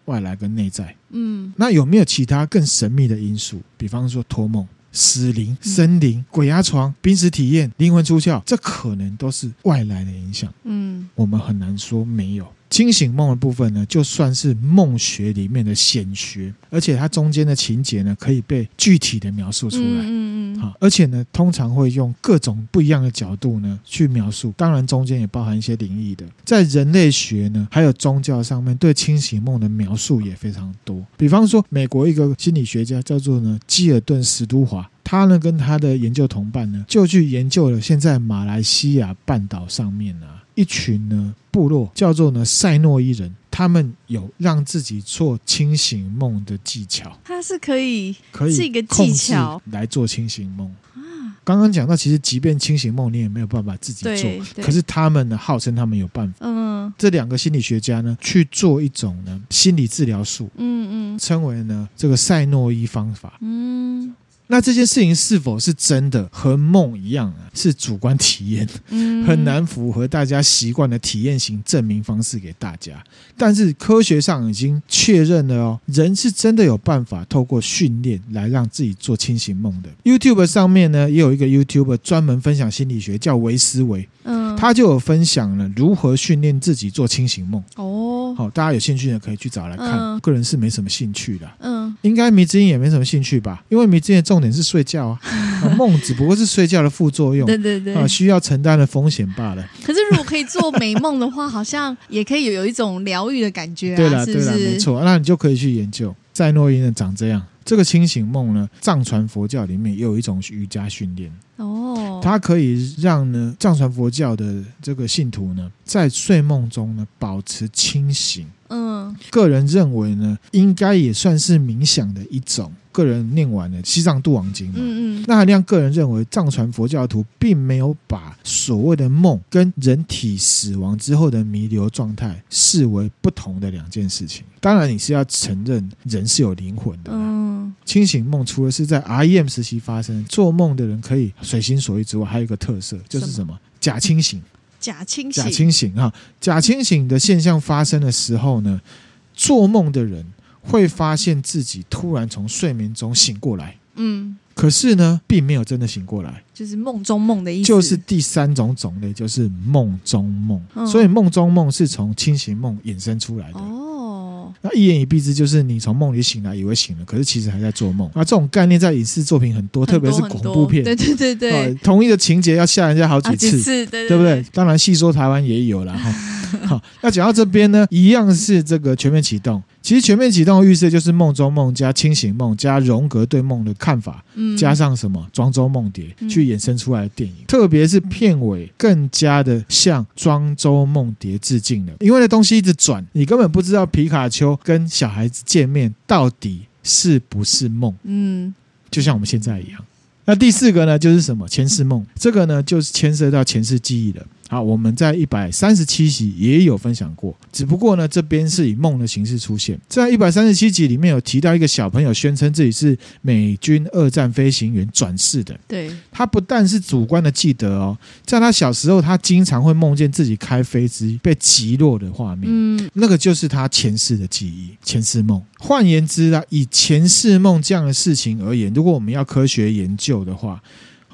外来跟内在。嗯，那有没有其他更神秘的因素？比方说托梦、死灵、生灵、鬼压床、濒死体验、灵魂出窍，这可能都是外来的影响。嗯，我们很难说没有。清醒梦的部分呢，就算是梦学里面的显学，而且它中间的情节呢，可以被具体的描述出来。嗯嗯。好，而且呢，通常会用各种不一样的角度呢去描述。当然，中间也包含一些灵异的。在人类学呢，还有宗教上面，对清醒梦的描述也非常多。比方说，美国一个心理学家叫做呢基尔顿·史都华，他呢跟他的研究同伴呢，就去研究了现在马来西亚半岛上面啊。一群呢部落叫做呢塞诺伊人，他们有让自己做清醒梦的技巧。它是可以可以是一个技巧来做清醒梦啊。刚刚讲到，其实即便清醒梦，你也没有办法自己做。可是他们呢，号称他们有办法。嗯，这两个心理学家呢，去做一种呢心理治疗术。嗯嗯，称为呢这个赛诺伊方法。嗯。那这件事情是否是真的和梦一样啊？是主观体验，嗯，很难符合大家习惯的体验型证明方式给大家。但是科学上已经确认了哦，人是真的有办法透过训练来让自己做清醒梦的。YouTube 上面呢，也有一个 YouTuber 专门分享心理学，叫维思维，嗯，他就有分享了如何训练自己做清醒梦。哦，好，大家有兴趣的可以去找来看。嗯，个人是没什么兴趣的，嗯，应该迷之音也没什么兴趣吧？因为迷之音的重点是睡觉啊，[LAUGHS] 梦只不过是睡觉的副作用，对对对，啊，需要承担的风险罢了。可是如果可以做美梦的话，好像也可以有有一种疗愈的感觉啊。对了，对了，没错，那你就可以去研究。赛诺伊呢长这样，这个清醒梦呢，藏传佛教里面也有一种瑜伽训练哦，它可以让呢藏传佛教的这个信徒呢，在睡梦中呢保持清醒。嗯，个人认为呢，应该也算是冥想的一种。个人念完了《西藏度王经》嘛，嗯嗯，那含亮个人认为，藏传佛教徒并没有把所谓的梦跟人体死亡之后的弥留状态视为不同的两件事情。当然，你是要承认人是有灵魂的。嗯，清醒梦除了是在 REM 时期发生，做梦的人可以随心所欲之外，还有一个特色就是什么？什么假清醒。假清醒。假清醒啊！假清醒的现象发生的时候呢，做梦的人会发现自己突然从睡眠中醒过来。嗯。可是呢，并没有真的醒过来，就是梦中梦的意思。就是第三种种类，就是梦中梦。嗯、所以梦中梦是从清醒梦衍生出来的。哦，那一言以蔽之，就是你从梦里醒来，以为醒了，可是其实还在做梦。那，这种概念在影视作品很多，特别是恐怖片。对对对对，啊、同一个情节要吓人家好几次，几次对，对，对，对不对？当然，戏说台湾也有了哈。[LAUGHS] 好，那讲到这边呢，一样是这个全面启动。其实全面启动的预设就是梦中梦加清醒梦加荣格对梦的看法，嗯、加上什么庄周梦蝶去衍生出来的电影，嗯、特别是片尾更加的向庄周梦蝶致敬了。因为那东西一直转，你根本不知道皮卡丘跟小孩子见面到底是不是梦。嗯，就像我们现在一样。那第四个呢，就是什么前世梦？这个呢，就是牵涉到前世记忆的。好，我们在一百三十七集也有分享过，只不过呢，这边是以梦的形式出现。在一百三十七集里面有提到一个小朋友宣称自己是美军二战飞行员转世的。对，他不但是主观的记得哦，在他小时候，他经常会梦见自己开飞机被击落的画面。嗯，那个就是他前世的记忆，前世梦。换言之啊，以前世梦这样的事情而言，如果我们要科学研究的话。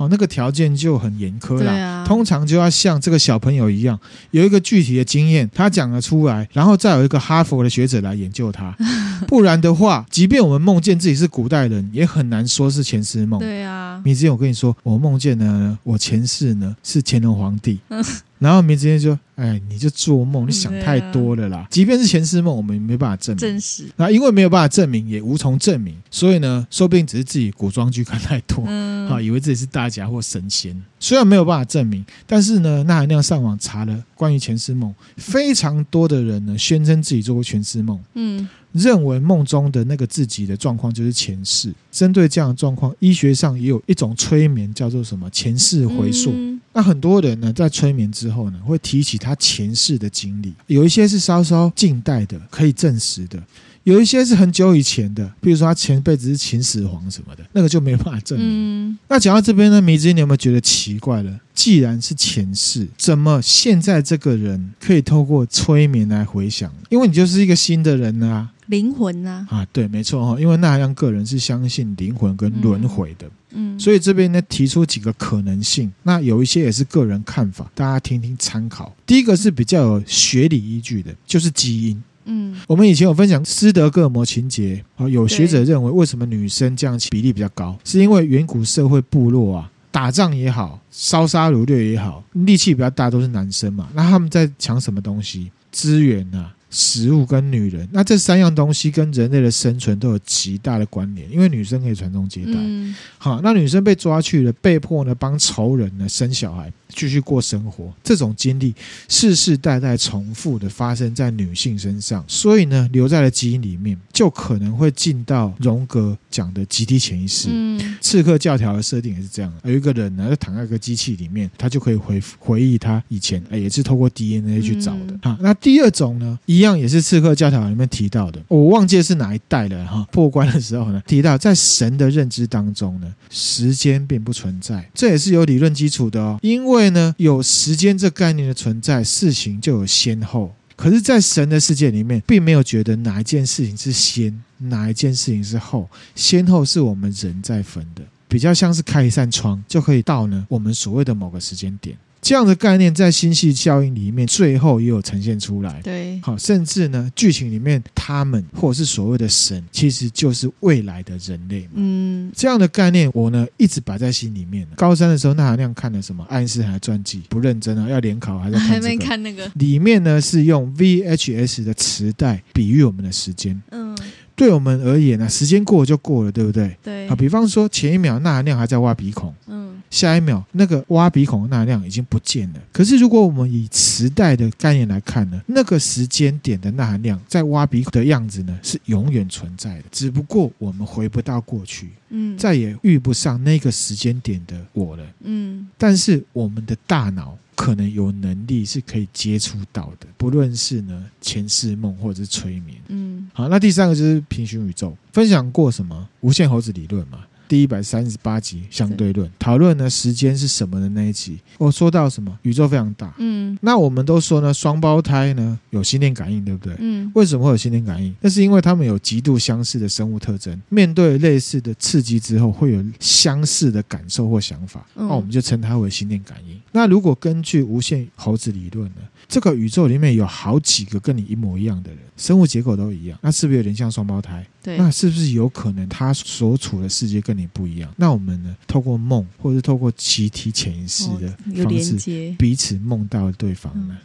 哦，那个条件就很严苛啦。啊、通常就要像这个小朋友一样，有一个具体的经验，他讲了出来，然后再有一个哈佛的学者来研究他。[LAUGHS] 不然的话，即便我们梦见自己是古代人，也很难说是前世梦。对啊，米之前我跟你说，我梦见呢，我前世呢是乾隆皇帝。[LAUGHS] 然后明之间就，哎，你就做梦，你想太多了啦。啊、即便是前世梦，我们也没办法证明。证实。那因为没有办法证明，也无从证明，所以呢，说不定只是自己古装剧看太多，嗯，好，以为自己是大侠或神仙。虽然没有办法证明，但是呢，那含亮上网查了关于前世梦，非常多的人呢宣称自己做过前世梦，嗯，认为梦中的那个自己的状况就是前世。针对这样的状况，医学上也有一种催眠叫做什么前世回溯。嗯那很多人呢，在催眠之后呢，会提起他前世的经历，有一些是稍稍近代的，可以证实的；有一些是很久以前的，比如说他前辈子是秦始皇什么的，那个就没办法证明。嗯、那讲到这边呢，迷之，你有没有觉得奇怪了？既然是前世，怎么现在这个人可以透过催眠来回想？因为你就是一个新的人啊，灵魂啊，啊，对，没错哈，因为那含亮个人是相信灵魂跟轮回的。嗯嗯，所以这边呢，提出几个可能性，那有一些也是个人看法，大家听听参考。第一个是比较有学理依据的，就是基因。嗯，我们以前有分享斯德哥尔摩情节啊，有学者认为，为什么女生这样比例比较高，是因为远古社会部落啊，打仗也好，烧杀掳掠也好，力气比较大都是男生嘛，那他们在抢什么东西？资源啊。食物跟女人，那这三样东西跟人类的生存都有极大的关联，因为女生可以传宗接代。嗯、好，那女生被抓去了，被迫呢帮仇人呢生小孩。继续过生活，这种经历世世代代重复的发生在女性身上，所以呢，留在了基因里面，就可能会进到荣格讲的集体潜意识。嗯，刺客教条的设定也是这样，有一个人呢，就躺在一个机器里面，他就可以回回忆他以前，也是透过 DNA 去找的。好，那第二种呢，一样也是刺客教条里面提到的，我忘记是哪一代了哈。破关的时候呢，提到在神的认知当中呢，时间并不存在，这也是有理论基础的哦，因为。因为呢，有时间这概念的存在，事情就有先后。可是，在神的世界里面，并没有觉得哪一件事情是先，哪一件事情是后。先后是我们人在分的，比较像是开一扇窗，就可以到呢我们所谓的某个时间点。这样的概念在星系效应里面最后也有呈现出来。对，好，甚至呢，剧情里面他们或者是所谓的神，其实就是未来的人类嘛。嗯，这样的概念我呢一直摆在心里面。高三的时候，那含亮看了什么爱因斯坦的传记，不认真啊，要联考还在 [LAUGHS] 看这个。还没看那个。里面呢是用 VHS 的磁带比喻我们的时间。嗯，对我们而言呢，时间过了就过了，对不对？对。好，比方说前一秒那含量还在挖鼻孔。嗯。下一秒那个挖鼻孔的那量已经不见了。可是如果我们以磁带的概念来看呢，那个时间点的钠含量在挖鼻孔的样子呢是永远存在的，只不过我们回不到过去，嗯，再也遇不上那个时间点的我了，嗯。但是我们的大脑可能有能力是可以接触到的，不论是呢前世梦或者是催眠，嗯。好，那第三个就是平行宇宙，分享过什么？无限猴子理论嘛？第一百三十八集相对论。讨论呢，时间是什么的那一集，我说到什么？宇宙非常大，嗯，那我们都说呢，双胞胎呢有心电感应，对不对？嗯，为什么会有心电感应？那是因为他们有极度相似的生物特征，面对类似的刺激之后，会有相似的感受或想法，那我们就称它为心电感应。那如果根据无限猴子理论呢，这个宇宙里面有好几个跟你一模一样的人，生物结构都一样，那是不是有点像双胞胎？对，那是不是有可能他所处的世界跟你不一样？那我们呢？透过梦，或者是透过集体潜意识的方式，彼此梦到对方呢？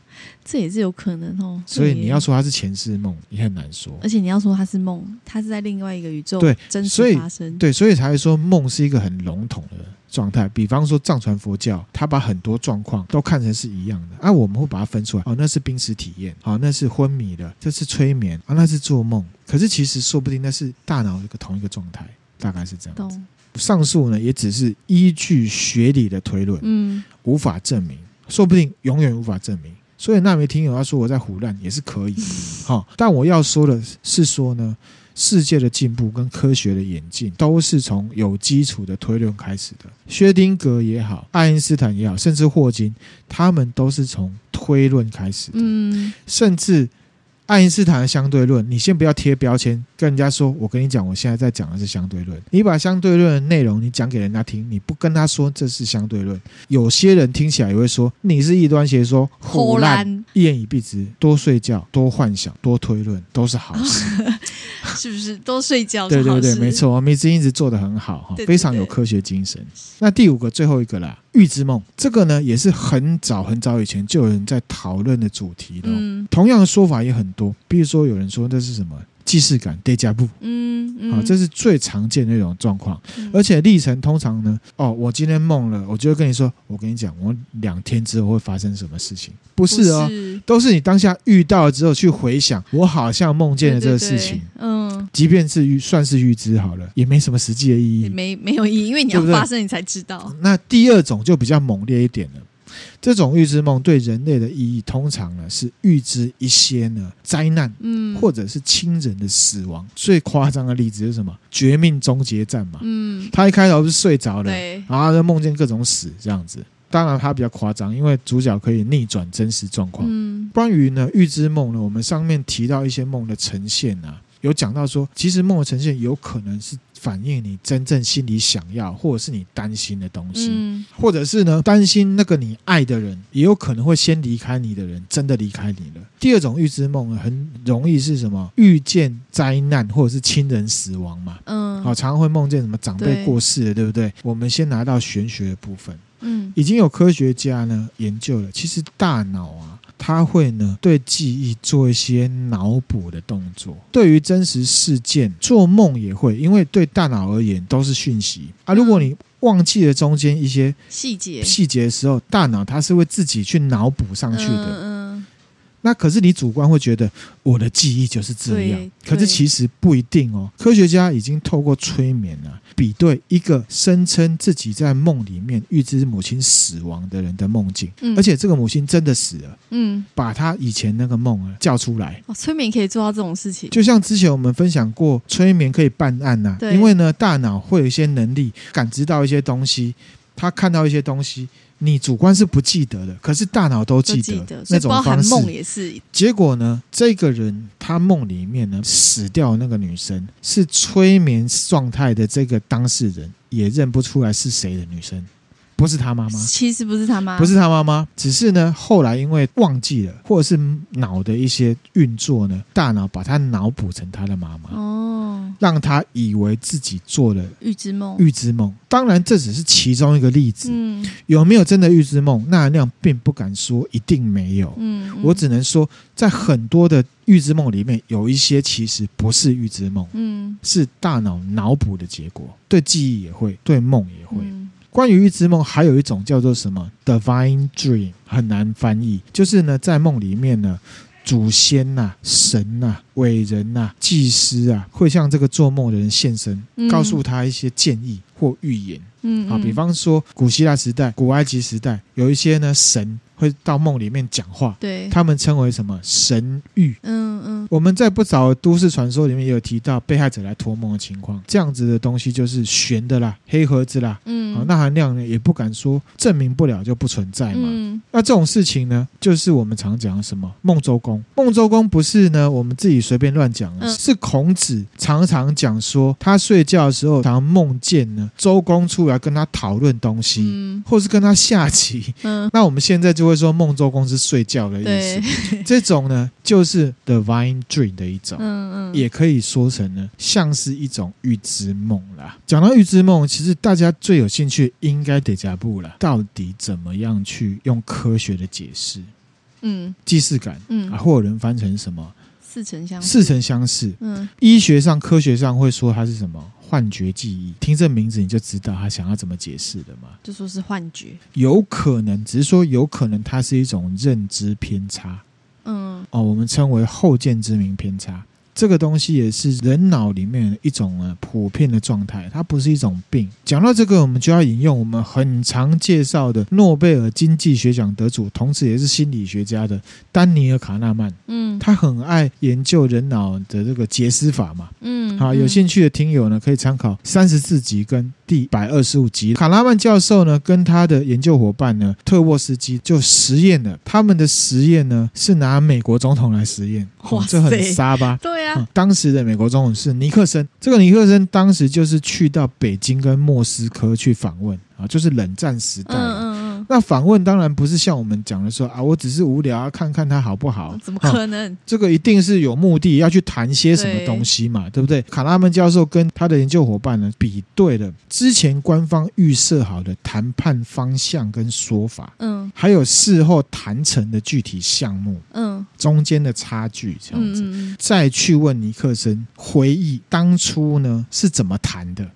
这也是有可能哦。所以你要说它是前世梦，也很难说。而且你要说它是梦，它是在另外一个宇宙对真实发生。对，所以才会说梦是一个很笼统的状态。比方说藏传佛教，他把很多状况都看成是一样的，啊，我们会把它分出来。哦，那是濒死体验，哦，那是昏迷的，这是催眠，啊，那是做梦。可是其实说不定那是大脑一个同一个状态，大概是这样子。上述呢也只是依据学理的推论，嗯，无法证明，说不定永远无法证明。所以那位听友要说我在胡乱也是可以，好，但我要说的是说呢，世界的进步跟科学的演进都是从有基础的推论开始的。薛丁格也好，爱因斯坦也好，甚至霍金，他们都是从推论开始的，嗯，甚至。爱因斯坦的相对论，你先不要贴标签，跟人家说，我跟你讲，我现在在讲的是相对论。你把相对论的内容你讲给人家听，你不跟他说这是相对论，有些人听起来也会说你是异端邪说，胡乱，一言以蔽之，多睡觉，多幻想，多推论都是好事，[LAUGHS] 是不是？多睡觉，对对对，没错，我们一直一直做得很好哈，非常有科学精神。那第五个，最后一个啦。预知梦这个呢，也是很早很早以前就有人在讨论的主题了。嗯，同样的说法也很多，比如说有人说这是什么？既视感，déjà vu，嗯嗯，好，这是最常见的一种状况，嗯、而且历程通常呢，哦，我今天梦了，我就会跟你说，我跟你讲，我两天之后会发生什么事情，不是哦，是。都是你当下遇到了之后去回想，我好像梦见了这个事情，对对对嗯，即便是预算是预知好了，也没什么实际的意义，没没有意义，因为你要发生你才知道。对对，那第二种就比较猛烈一点了。这种预知梦对人类的意义，通常呢是预知一些呢灾难，嗯，或者是亲人的死亡。最夸张的例子是什么？绝命终结战嘛，嗯，他一开头是睡着了，对然后就梦见各种死这样子。当然他比较夸张，因为主角可以逆转真实状况。嗯，关于呢预知梦呢，我们上面提到一些梦的呈现啊，有讲到说，其实梦的呈现有可能是。反映你真正心里想要，或者是你担心的东西，嗯、或者是呢担心那个你爱的人也有可能会先离开你的人真的离开你了。第二种预知梦很容易是什么？遇见灾难或者是亲人死亡嘛。嗯，好，常常会梦见什么长辈过世了，对，对不对？我们先拿到玄学的部分，嗯，已经有科学家呢研究了，其实大脑啊。他会呢对记忆做一些脑补的动作，对于真实事件做梦也会，因为对大脑而言都是讯息啊。如果你忘记了中间一些细节细节的时候，大脑它是会自己去脑补上去的。嗯。那可是你主观会觉得我的记忆就是这样，可是其实不一定哦。科学家已经透过催眠啊，比对一个声称自己在梦里面预知母亲死亡的人的梦境，而且这个母亲真的死了，嗯，把他以前那个梦啊叫出来。哦，催眠可以做到这种事情，就像之前我们分享过，催眠可以办案呐，因为呢，大脑会有一些能力感知到一些东西，他看到一些东西。你主观是不记得的，可是大脑都记得，记得那种方式。梦也是。结果呢，这个人他梦里面呢死掉那个女生是催眠状态的，这个当事人也认不出来是谁的女生。不是他妈妈，其实不是他妈，不是他妈妈，只是呢，后来因为忘记了，或者是脑的一些运作呢，大脑把他脑补成他的妈妈，哦，让他以为自己做了预知梦，预知梦。当然，这只是其中一个例子，嗯，有没有真的预知梦？那含量并不敢说一定没有，嗯，嗯，我只能说，在很多的预知梦里面，有一些其实不是预知梦，嗯，是大脑脑补的结果，对记忆也会，对梦也会。嗯关于预知梦，还有一种叫做什么 Divine Dream，很难翻译，就是呢，在梦里面呢。祖先呐、啊、神呐、啊、伟人呐、啊、祭司啊，会向这个做梦的人现身，嗯、告诉他一些建议或预言。嗯，好，比方说古希腊时代、古埃及时代，有一些呢神。会到梦里面讲话，对，他们称为什么？神域？嗯嗯，我们在不少都市传说里面也有提到被害者来托梦的情况，这样子的东西就是悬的啦，黑盒子啦，嗯，好，那含量呢也不敢说证明不了就不存在嘛。嗯，那这种事情呢，就是我们常讲的什么？梦周公？梦周公不是呢我们自己随便乱讲的，嗯、是孔子常常讲说他睡觉的时候常梦见呢周公出来跟他讨论东西，嗯，或是跟他下棋，嗯，那我们现在就。会说梦周公是睡觉的意思，对。[LAUGHS] 这种呢就是 divine dream 的一种，嗯嗯，也可以说成呢像是一种预知梦啦。讲到预知梦，其实大家最有兴趣应该得加布了，到底怎么样去用科学的解释？嗯，既视感，嗯。啊，或有人翻成什么？似曾相似，似曾相似，嗯，医学上、科学上会说它是什么？幻觉记忆，听这名字你就知道他想要怎么解释的嘛？就说是幻觉，有可能，只是说有可能它是一种认知偏差。嗯，哦，我们称为后见之明偏差。这个东西也是人脑里面一种呃普遍的状态，它不是一种病。讲到这个，我们就要引用我们很常介绍的诺贝尔经济学奖得主，同时也是心理学家的丹尼尔·卡纳曼。嗯，他很爱研究人脑的这个结思法嘛。嗯，好，有兴趣的听友呢，可以参考三十四集跟第一百二十五集。卡拉曼教授呢，跟他的研究伙伴呢，特沃斯基就实验了。他们的实验呢，是拿美国总统来实验。哇，这很沙吧？对。嗯、当时的美国总统是尼克森，这个尼克森当时就是去到北京跟莫斯科去访问啊，就是冷战时代。那访问当然不是像我们讲的说啊，我只是无聊啊，看看他好不好？怎么可能？啊、这个一定是有目的，要去谈些什么东西嘛，对，对不对？卡拉曼教授跟他的研究伙伴呢，比对了之前官方预设好的谈判方向跟说法，嗯，还有事后谈成的具体项目，嗯，中间的差距这样子，嗯、再去问尼克森回忆当初呢是怎么谈的。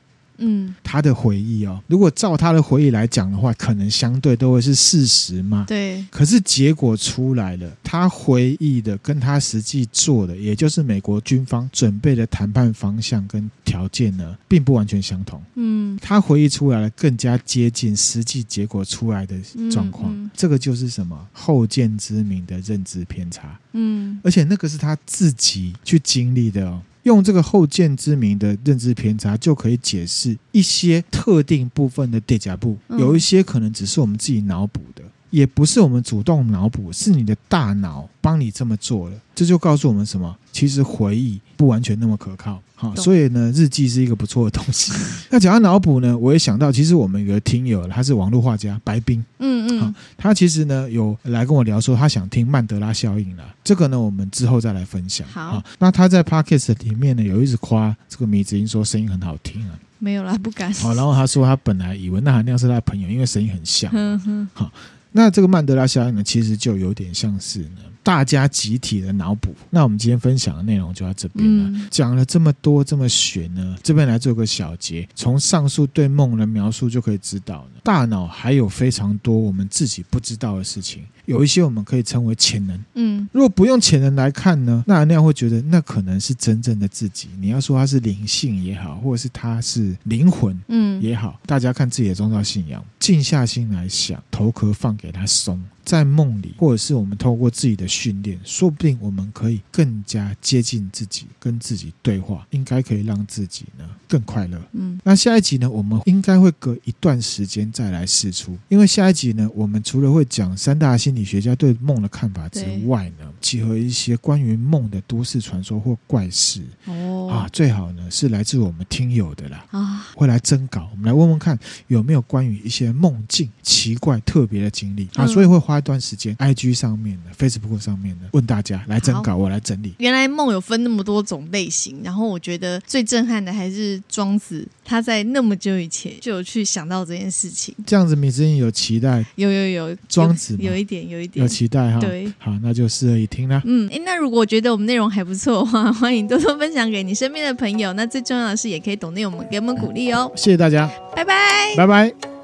嗯，他的回忆哦，如果照他的回忆来讲的话，可能相对都会是事实嘛。对。可是结果出来了，他回忆的跟他实际做的，也就是美国军方准备的谈判方向跟条件呢，并不完全相同。嗯。他回忆出来了，更加接近实际结果出来的状况。嗯嗯。这个就是什么后见之明的认知偏差。嗯。而且那个是他自己去经历的哦。用这个后见之明的认知偏差，就可以解释一些特定部分的 déjà vu，有一些可能只是我们自己脑补的，也不是我们主动脑补，是你的大脑帮你这么做了。这就告诉我们什么？其实回忆不完全那么可靠。好，所以呢，日记是一个不错的东西。[LAUGHS] 那讲到脑补呢，我也想到，其实我们有个听友，他是网络画家白冰，嗯嗯，好，他其实呢有来跟我聊说，他想听曼德拉效应了。这个呢，我们之后再来分享。好，那他在 Podcast 里面呢，有一直夸这个米子英说声音很好听啊。没有啦，不敢。好，然后他说他本来以为那含量是他的朋友，因为声音很像。嗯哼。好，那这个曼德拉效应呢，其实就有点像是呢。大家集体的脑补，那我们今天分享的内容就到这边了。嗯、讲了这么多这么玄呢，这边来做个小结。从上述对梦的描述就可以知道呢，大脑还有非常多我们自己不知道的事情，有一些我们可以称为潜能。嗯，如果不用潜能来看呢，那那样会觉得那可能是真正的自己。你要说它是灵性也好，或者是它是灵魂，嗯也好，大家看自己的宗教信仰，静下心来想，头壳放给他松。在梦里，或者是我们透过自己的训练，说不定我们可以更加接近自己，跟自己对话，应该可以让自己呢更快乐。嗯，那下一集呢，我们应该会隔一段时间再来试出，因为下一集呢，我们除了会讲三大心理学家对梦的看法之外呢，结合一些关于梦的都市传说或怪事。哦，啊，最好呢是来自我们听友的啦。啊，会来征稿，我们来问问看有没有关于一些梦境奇怪特别的经历啊，所以会。花一段时间，IG 上面的，Facebook 上面的，问大家来征稿，我来整理。原来梦有分那么多种类型，然后我觉得最震撼的还是庄子，他在那么久以前就有去想到这件事情。这样子，米之音有期待？有有有，庄子有，有一点，有一点有期待哈。对，好，那就适合一听啦。嗯，诶，那如果觉得我们内容还不错的话，[LAUGHS] 欢迎多多分享给你身边的朋友。那最重要的是，也可以懂内我们给我们鼓励哦。谢谢大家，拜拜，拜拜。